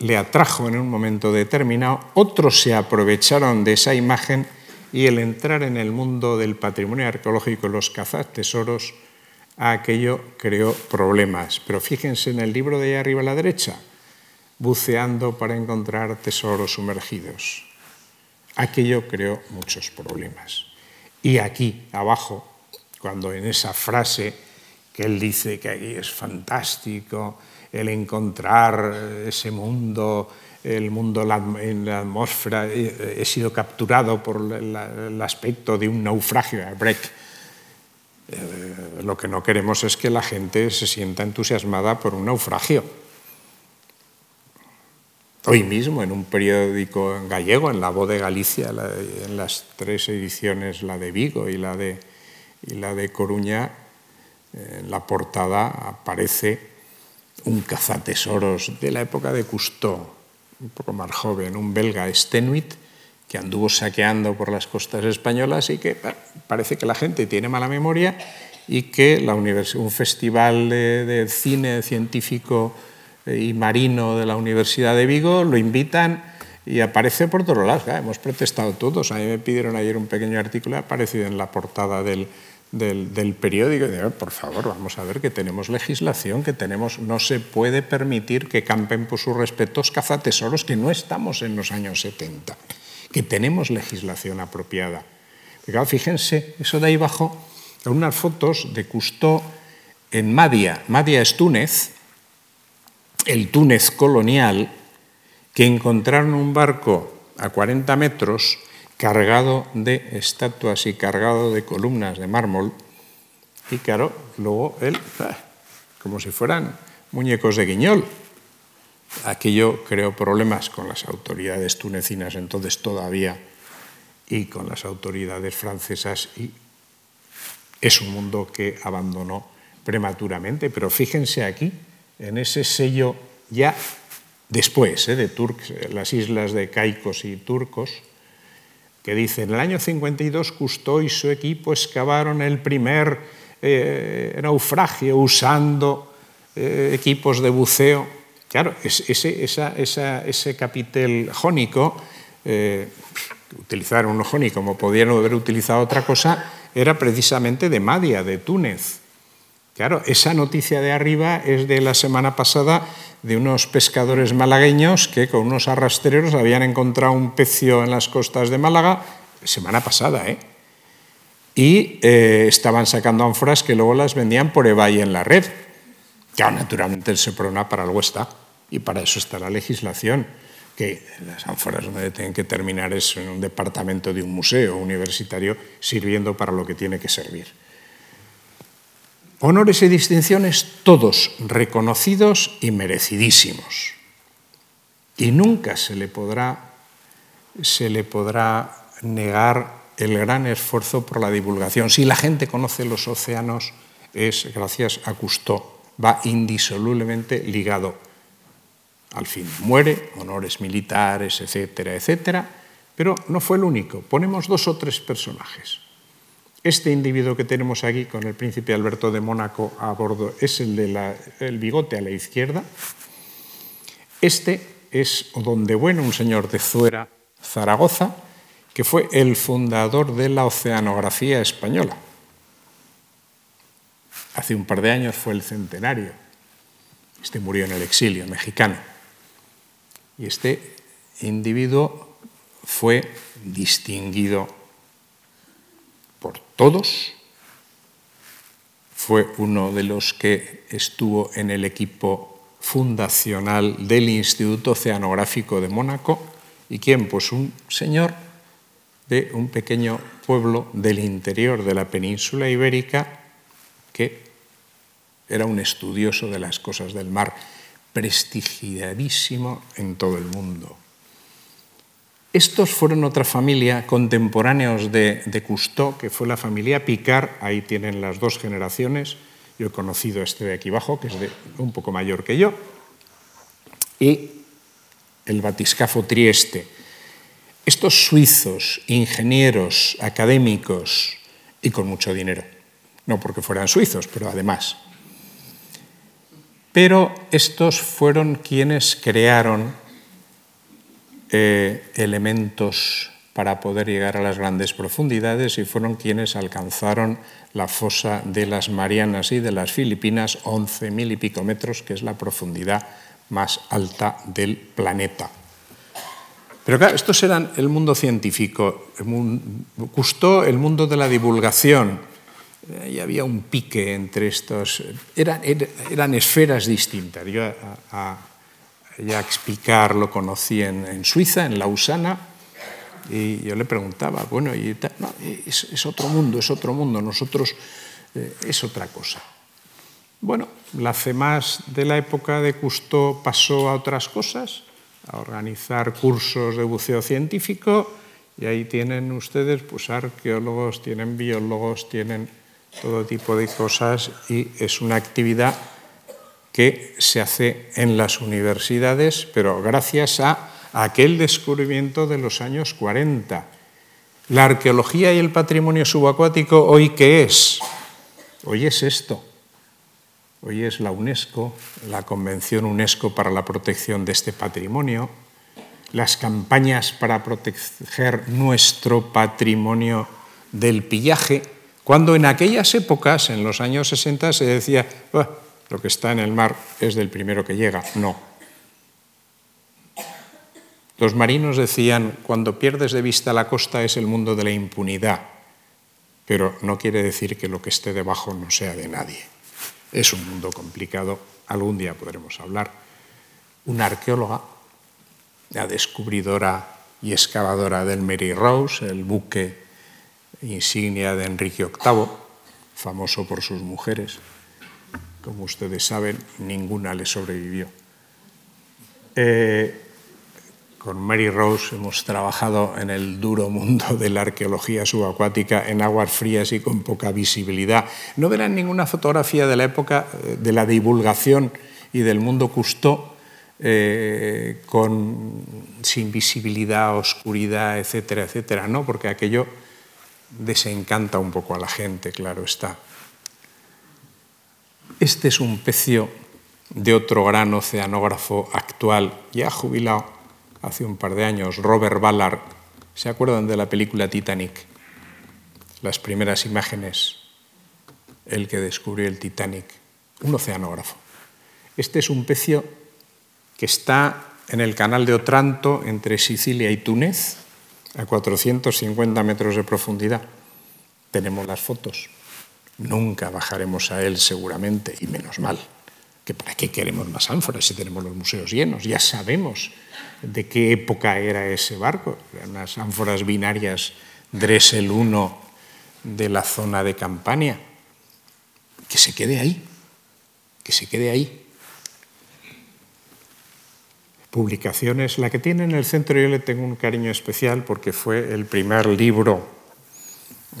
le atrajo en un momento determinado, otros se aprovecharon de esa imagen y el entrar en el mundo del patrimonio arqueológico los tesoros, aquello creó problemas. Pero fíjense en el libro de ahí arriba a la derecha, buceando para encontrar tesoros sumergidos. Aquello creó muchos problemas. Y aquí abajo, cuando en esa frase que él dice que aquí es fantástico, el encontrar ese mundo, el mundo en la atmósfera, he sido capturado por el aspecto de un naufragio, break. Eh, lo que no queremos es que la gente se sienta entusiasmada por un naufragio. Hoy mismo, en un periódico gallego, en La Voz de Galicia, en las tres ediciones, la de Vigo y la de, y la de Coruña, en la portada aparece un cazatesoros de la época de Cousteau, un poco más joven, un belga Stenuit, que anduvo saqueando por las costas españolas y que parece que la gente tiene mala memoria y que la un festival de, cine científico y marino de la Universidad de Vigo lo invitan y aparece por todos lados. hemos protestado todos. A mí me pidieron ayer un pequeño artículo, ha aparecido en la portada del, del, periódico y por favor, vamos a ver que tenemos legislación, que tenemos, no se puede permitir que campen por sus respetos cazatesoros, que no estamos en los años 70, que tenemos legislación apropiada. fíjense, eso de ahí abajo, unas fotos de Cousteau en Madia. Madia es Túnez, el Túnez colonial, que encontraron un barco a 40 metros cargado de estatuas y cargado de columnas de mármol. Y claro, luego él, ah, como si fueran muñecos de guiñol, Aquello creó problemas con las autoridades tunecinas entonces todavía y con las autoridades francesas y es un mundo que abandonó prematuramente. Pero fíjense aquí, en ese sello ya después ¿eh? de Turks, las islas de Caicos y Turcos, que dice, en el año 52 Cousteau y su equipo excavaron el primer eh, naufragio usando eh, equipos de buceo. Claro, ese, capitel jónico, utilizar un jónico como podían haber utilizado otra cosa, era precisamente de Madia, de Túnez. Claro, esa noticia de arriba es de la semana pasada de unos pescadores malagueños que con unos arrastreros habían encontrado un pecio en las costas de Málaga, semana pasada, ¿eh? Y eh, estaban sacando ánforas que luego las vendían por eBay en la red. Claro, naturalmente el SEPRONA para algo está, y para eso está la legislación, que las ánforas donde tienen que terminar es en un departamento de un museo universitario sirviendo para lo que tiene que servir. Honores y distinciones todos reconocidos y merecidísimos. Y nunca se le podrá, se le podrá negar el gran esfuerzo por la divulgación. Si la gente conoce los océanos, es gracias a Cousteau, va indisolublemente ligado al fin. Muere, honores militares, etcétera, etcétera, pero no fue el único. Ponemos dos o tres personajes. Este individuo que tenemos aquí con el príncipe Alberto de Mónaco a bordo es el del bigote a la izquierda. Este es Donde Bueno, un señor de Zuera, Zaragoza, que fue el fundador de la oceanografía española. Hace un par de años fue el centenario. Este murió en el exilio mexicano. Y este individuo fue distinguido todos. Fue uno de los que estuvo en el equipo fundacional del Instituto Oceanográfico de Mónaco. ¿Y quién? Pues un señor de un pequeño pueblo del interior de la península ibérica que era un estudioso de las cosas del mar, prestigiadísimo en todo el mundo. Estos fueron otra familia contemporáneos de, de Cousteau, que fue la familia Picard, ahí tienen las dos generaciones, yo he conocido este de aquí abajo, que es un poco mayor que yo, y el batiscafo Trieste. Estos suizos, ingenieros, académicos y con mucho dinero, no porque fueran suizos, pero además. Pero estos fueron quienes crearon eh, elementos para poder llegar a las grandes profundidades y fueron quienes alcanzaron la fosa de las Marianas y de las Filipinas, 11.000 y pico metros, que es la profundidad más alta del planeta. Pero claro, estos eran el mundo científico, gustó el mundo de la divulgación, y había un pique entre estos, eran, eran esferas distintas. Yo a, Jacques Picard lo conocí en, Suiza, en Lausana, y yo le preguntaba, bueno, es, otro mundo, es otro mundo, nosotros eh, es otra cosa. Bueno, la CEMAS de la época de Cousteau pasó a otras cosas, a organizar cursos de buceo científico, y ahí tienen ustedes pues arqueólogos, tienen biólogos, tienen todo tipo de cosas, y es una actividad que se hace en las universidades, pero gracias a aquel descubrimiento de los años 40. La arqueología y el patrimonio subacuático, ¿hoy qué es? Hoy es esto. Hoy es la UNESCO, la Convención UNESCO para la protección de este patrimonio, las campañas para proteger nuestro patrimonio del pillaje, cuando en aquellas épocas, en los años 60, se decía, lo que está en el mar es del primero que llega. No. Los marinos decían, cuando pierdes de vista la costa es el mundo de la impunidad, pero no quiere decir que lo que esté debajo no sea de nadie. Es un mundo complicado, algún día podremos hablar. Una arqueóloga, la descubridora y excavadora del Mary Rose, el buque insignia de Enrique VIII, famoso por sus mujeres, como ustedes saben, ninguna le sobrevivió. Eh, con Mary Rose hemos trabajado en el duro mundo de la arqueología subacuática en aguas frías y con poca visibilidad. No verán ninguna fotografía de la época eh, de la divulgación y del mundo Cousteau eh, con, sin visibilidad, oscuridad, etcétera, etcétera, ¿no? porque aquello desencanta un poco a la gente, claro está. Este es un pecio de otro gran oceanógrafo actual, ya jubilado hace un par de años, Robert Ballard. ¿Se acuerdan de la película Titanic? Las primeras imágenes, el que descubrió el Titanic, un oceanógrafo. Este es un pecio que está en el canal de Otranto entre Sicilia y Túnez, a 450 metros de profundidad. Tenemos las fotos. Nunca bajaremos a él seguramente, y menos mal que para qué queremos más ánforas si tenemos los museos llenos. Ya sabemos de qué época era ese barco. Eran unas ánforas binarias Dressel 1 de la zona de Campania. Que se quede ahí, que se quede ahí. Publicaciones, la que tiene en el centro yo le tengo un cariño especial porque fue el primer libro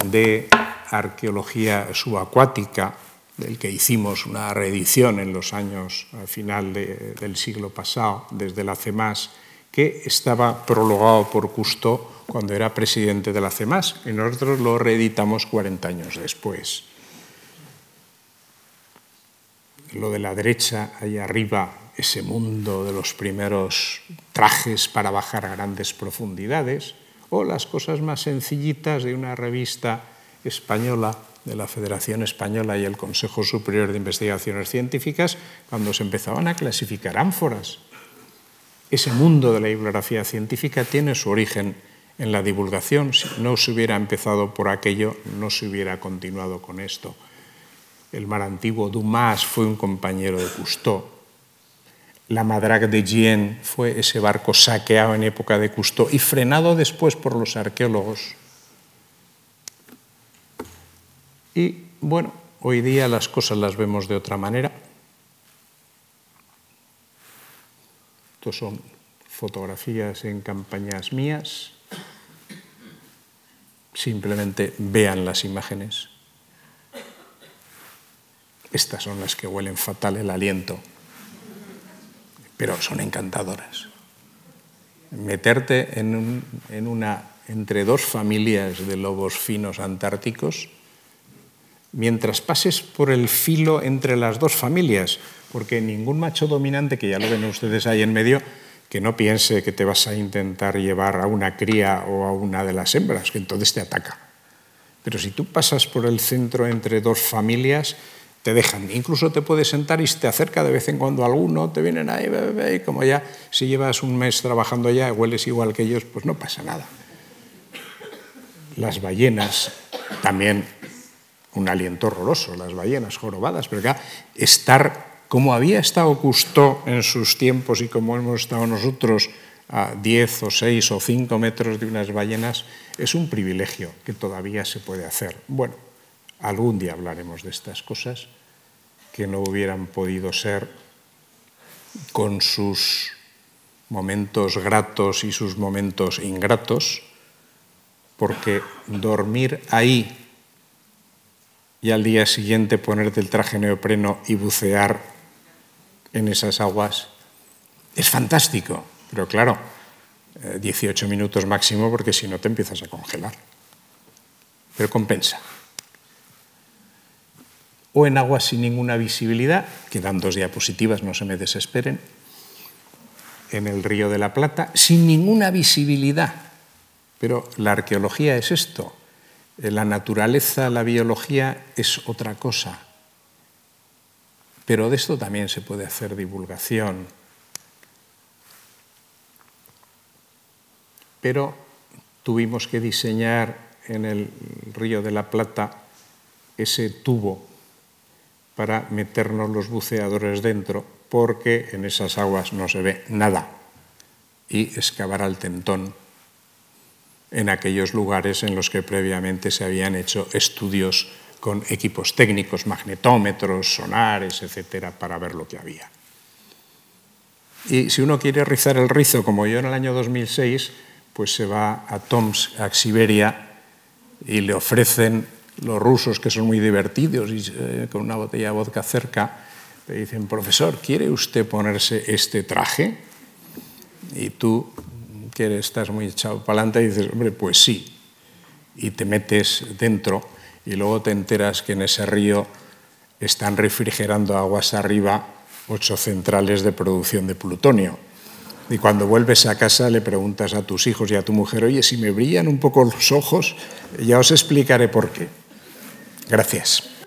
de arqueología subacuática del que hicimos una reedición en los años al final del siglo pasado, desde la CEMAS, que estaba prologado por Cousteau cuando era presidente de la CEMAS, y nosotros lo reeditamos 40 años después. Lo de la derecha, ahí arriba, ese mundo de los primeros trajes para bajar a grandes profundidades, o las cosas más sencillitas de una revista española de la Federación Española y el Consejo Superior de Investigaciones Científicas cuando se empezaban a clasificar ánforas. Ese mundo de la bibliografía científica tiene su origen en la divulgación. Si no se hubiera empezado por aquello, no se hubiera continuado con esto. El mar antiguo Dumas fue un compañero de Cousteau. La Madrague de Gien fue ese barco saqueado en época de Cousteau y frenado después por los arqueólogos Y bueno, hoy día las cosas las vemos de otra manera. Estos son fotografías en campañas mías. Simplemente vean las imágenes. Estas son las que huelen fatal el aliento, pero son encantadoras. Meterte entre dos familias de lobos finos antárticos mientras pases por el filo entre las dos familias, porque ningún macho dominante, que ya lo ven ustedes ahí en medio, que no piense que te vas a intentar llevar a una cría o a una de las hembras, que entonces te ataca. Pero si tú pasas por el centro entre dos familias, te dejan. Incluso te puedes sentar y te acerca de vez en cuando alguno, te vienen ahí, y como ya si llevas un mes trabajando allá, hueles igual que ellos, pues no pasa nada. Las ballenas también un aliento horroroso, las ballenas jorobadas, pero acá estar como había estado Cousteau en sus tiempos y como hemos estado nosotros a 10 o 6 o 5 metros de unas ballenas, es un privilegio que todavía se puede hacer. Bueno, algún día hablaremos de estas cosas que no hubieran podido ser con sus momentos gratos y sus momentos ingratos, porque dormir ahí y al día siguiente ponerte el traje neopreno y bucear en esas aguas. Es fantástico, pero claro, 18 eh, minutos máximo porque si no te empiezas a congelar. Pero compensa. O en aguas sin ninguna visibilidad, quedan dos diapositivas, no se me desesperen, en el río de la Plata, sin ninguna visibilidad. Pero la arqueología es esto, la naturaleza, la biología es otra cosa. Pero de esto también se puede hacer divulgación. Pero tuvimos que diseñar en el río de la Plata ese tubo para meternos los buceadores dentro, porque en esas aguas no se ve nada y excavar al tentón en aquellos lugares en los que previamente se habían hecho estudios con equipos técnicos, magnetómetros, sonares, etcétera, para ver lo que había. Y si uno quiere rizar el rizo, como yo en el año 2006, pues se va a Tomsk, a Siberia, y le ofrecen los rusos, que son muy divertidos, y eh, con una botella de vodka cerca, le dicen, profesor, ¿quiere usted ponerse este traje? Y tú, que estás muy echado para adelante, dices, hombre, pues sí. Y te metes dentro y luego te enteras que en ese río están refrigerando aguas arriba ocho centrales de producción de plutonio. Y cuando vuelves a casa le preguntas a tus hijos y a tu mujer, oye, si me brillan un poco los ojos, ya os explicaré por qué. Gracias.